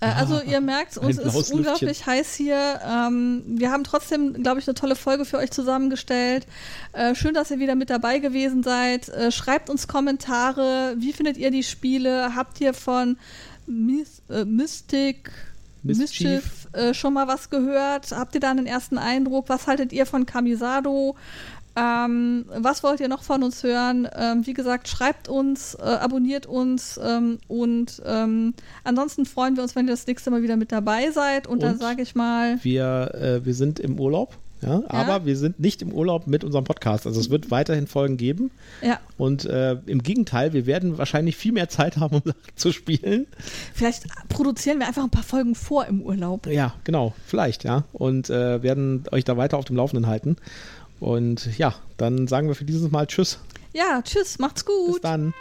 Äh, also ah, ihr merkt, uns ist unglaublich heiß hier. Ähm, wir haben trotzdem, glaube ich, eine tolle Folge für euch zusammengestellt. Äh, schön, dass ihr wieder mit dabei gewesen seid. Äh, schreibt uns Kommentare. Wie findet ihr die Spiele? Habt ihr von Myth, äh, Mystic, Mischief, Mischief äh, schon mal was gehört? Habt ihr da einen ersten Eindruck? Was haltet ihr von Kamisado? Ähm, was wollt ihr noch von uns hören? Ähm, wie gesagt, schreibt uns, äh, abonniert uns ähm, und ähm, ansonsten freuen wir uns, wenn ihr das nächste Mal wieder mit dabei seid. Und, und dann sage ich mal. Wir, äh, wir sind im Urlaub. Ja, aber ja. wir sind nicht im Urlaub mit unserem Podcast. Also es wird weiterhin Folgen geben. Ja. Und äh, im Gegenteil, wir werden wahrscheinlich viel mehr Zeit haben, um zu spielen. Vielleicht produzieren wir einfach ein paar Folgen vor im Urlaub. Ja, genau, vielleicht, ja. Und äh, werden euch da weiter auf dem Laufenden halten. Und ja, dann sagen wir für dieses Mal Tschüss. Ja, tschüss, macht's gut. Bis dann.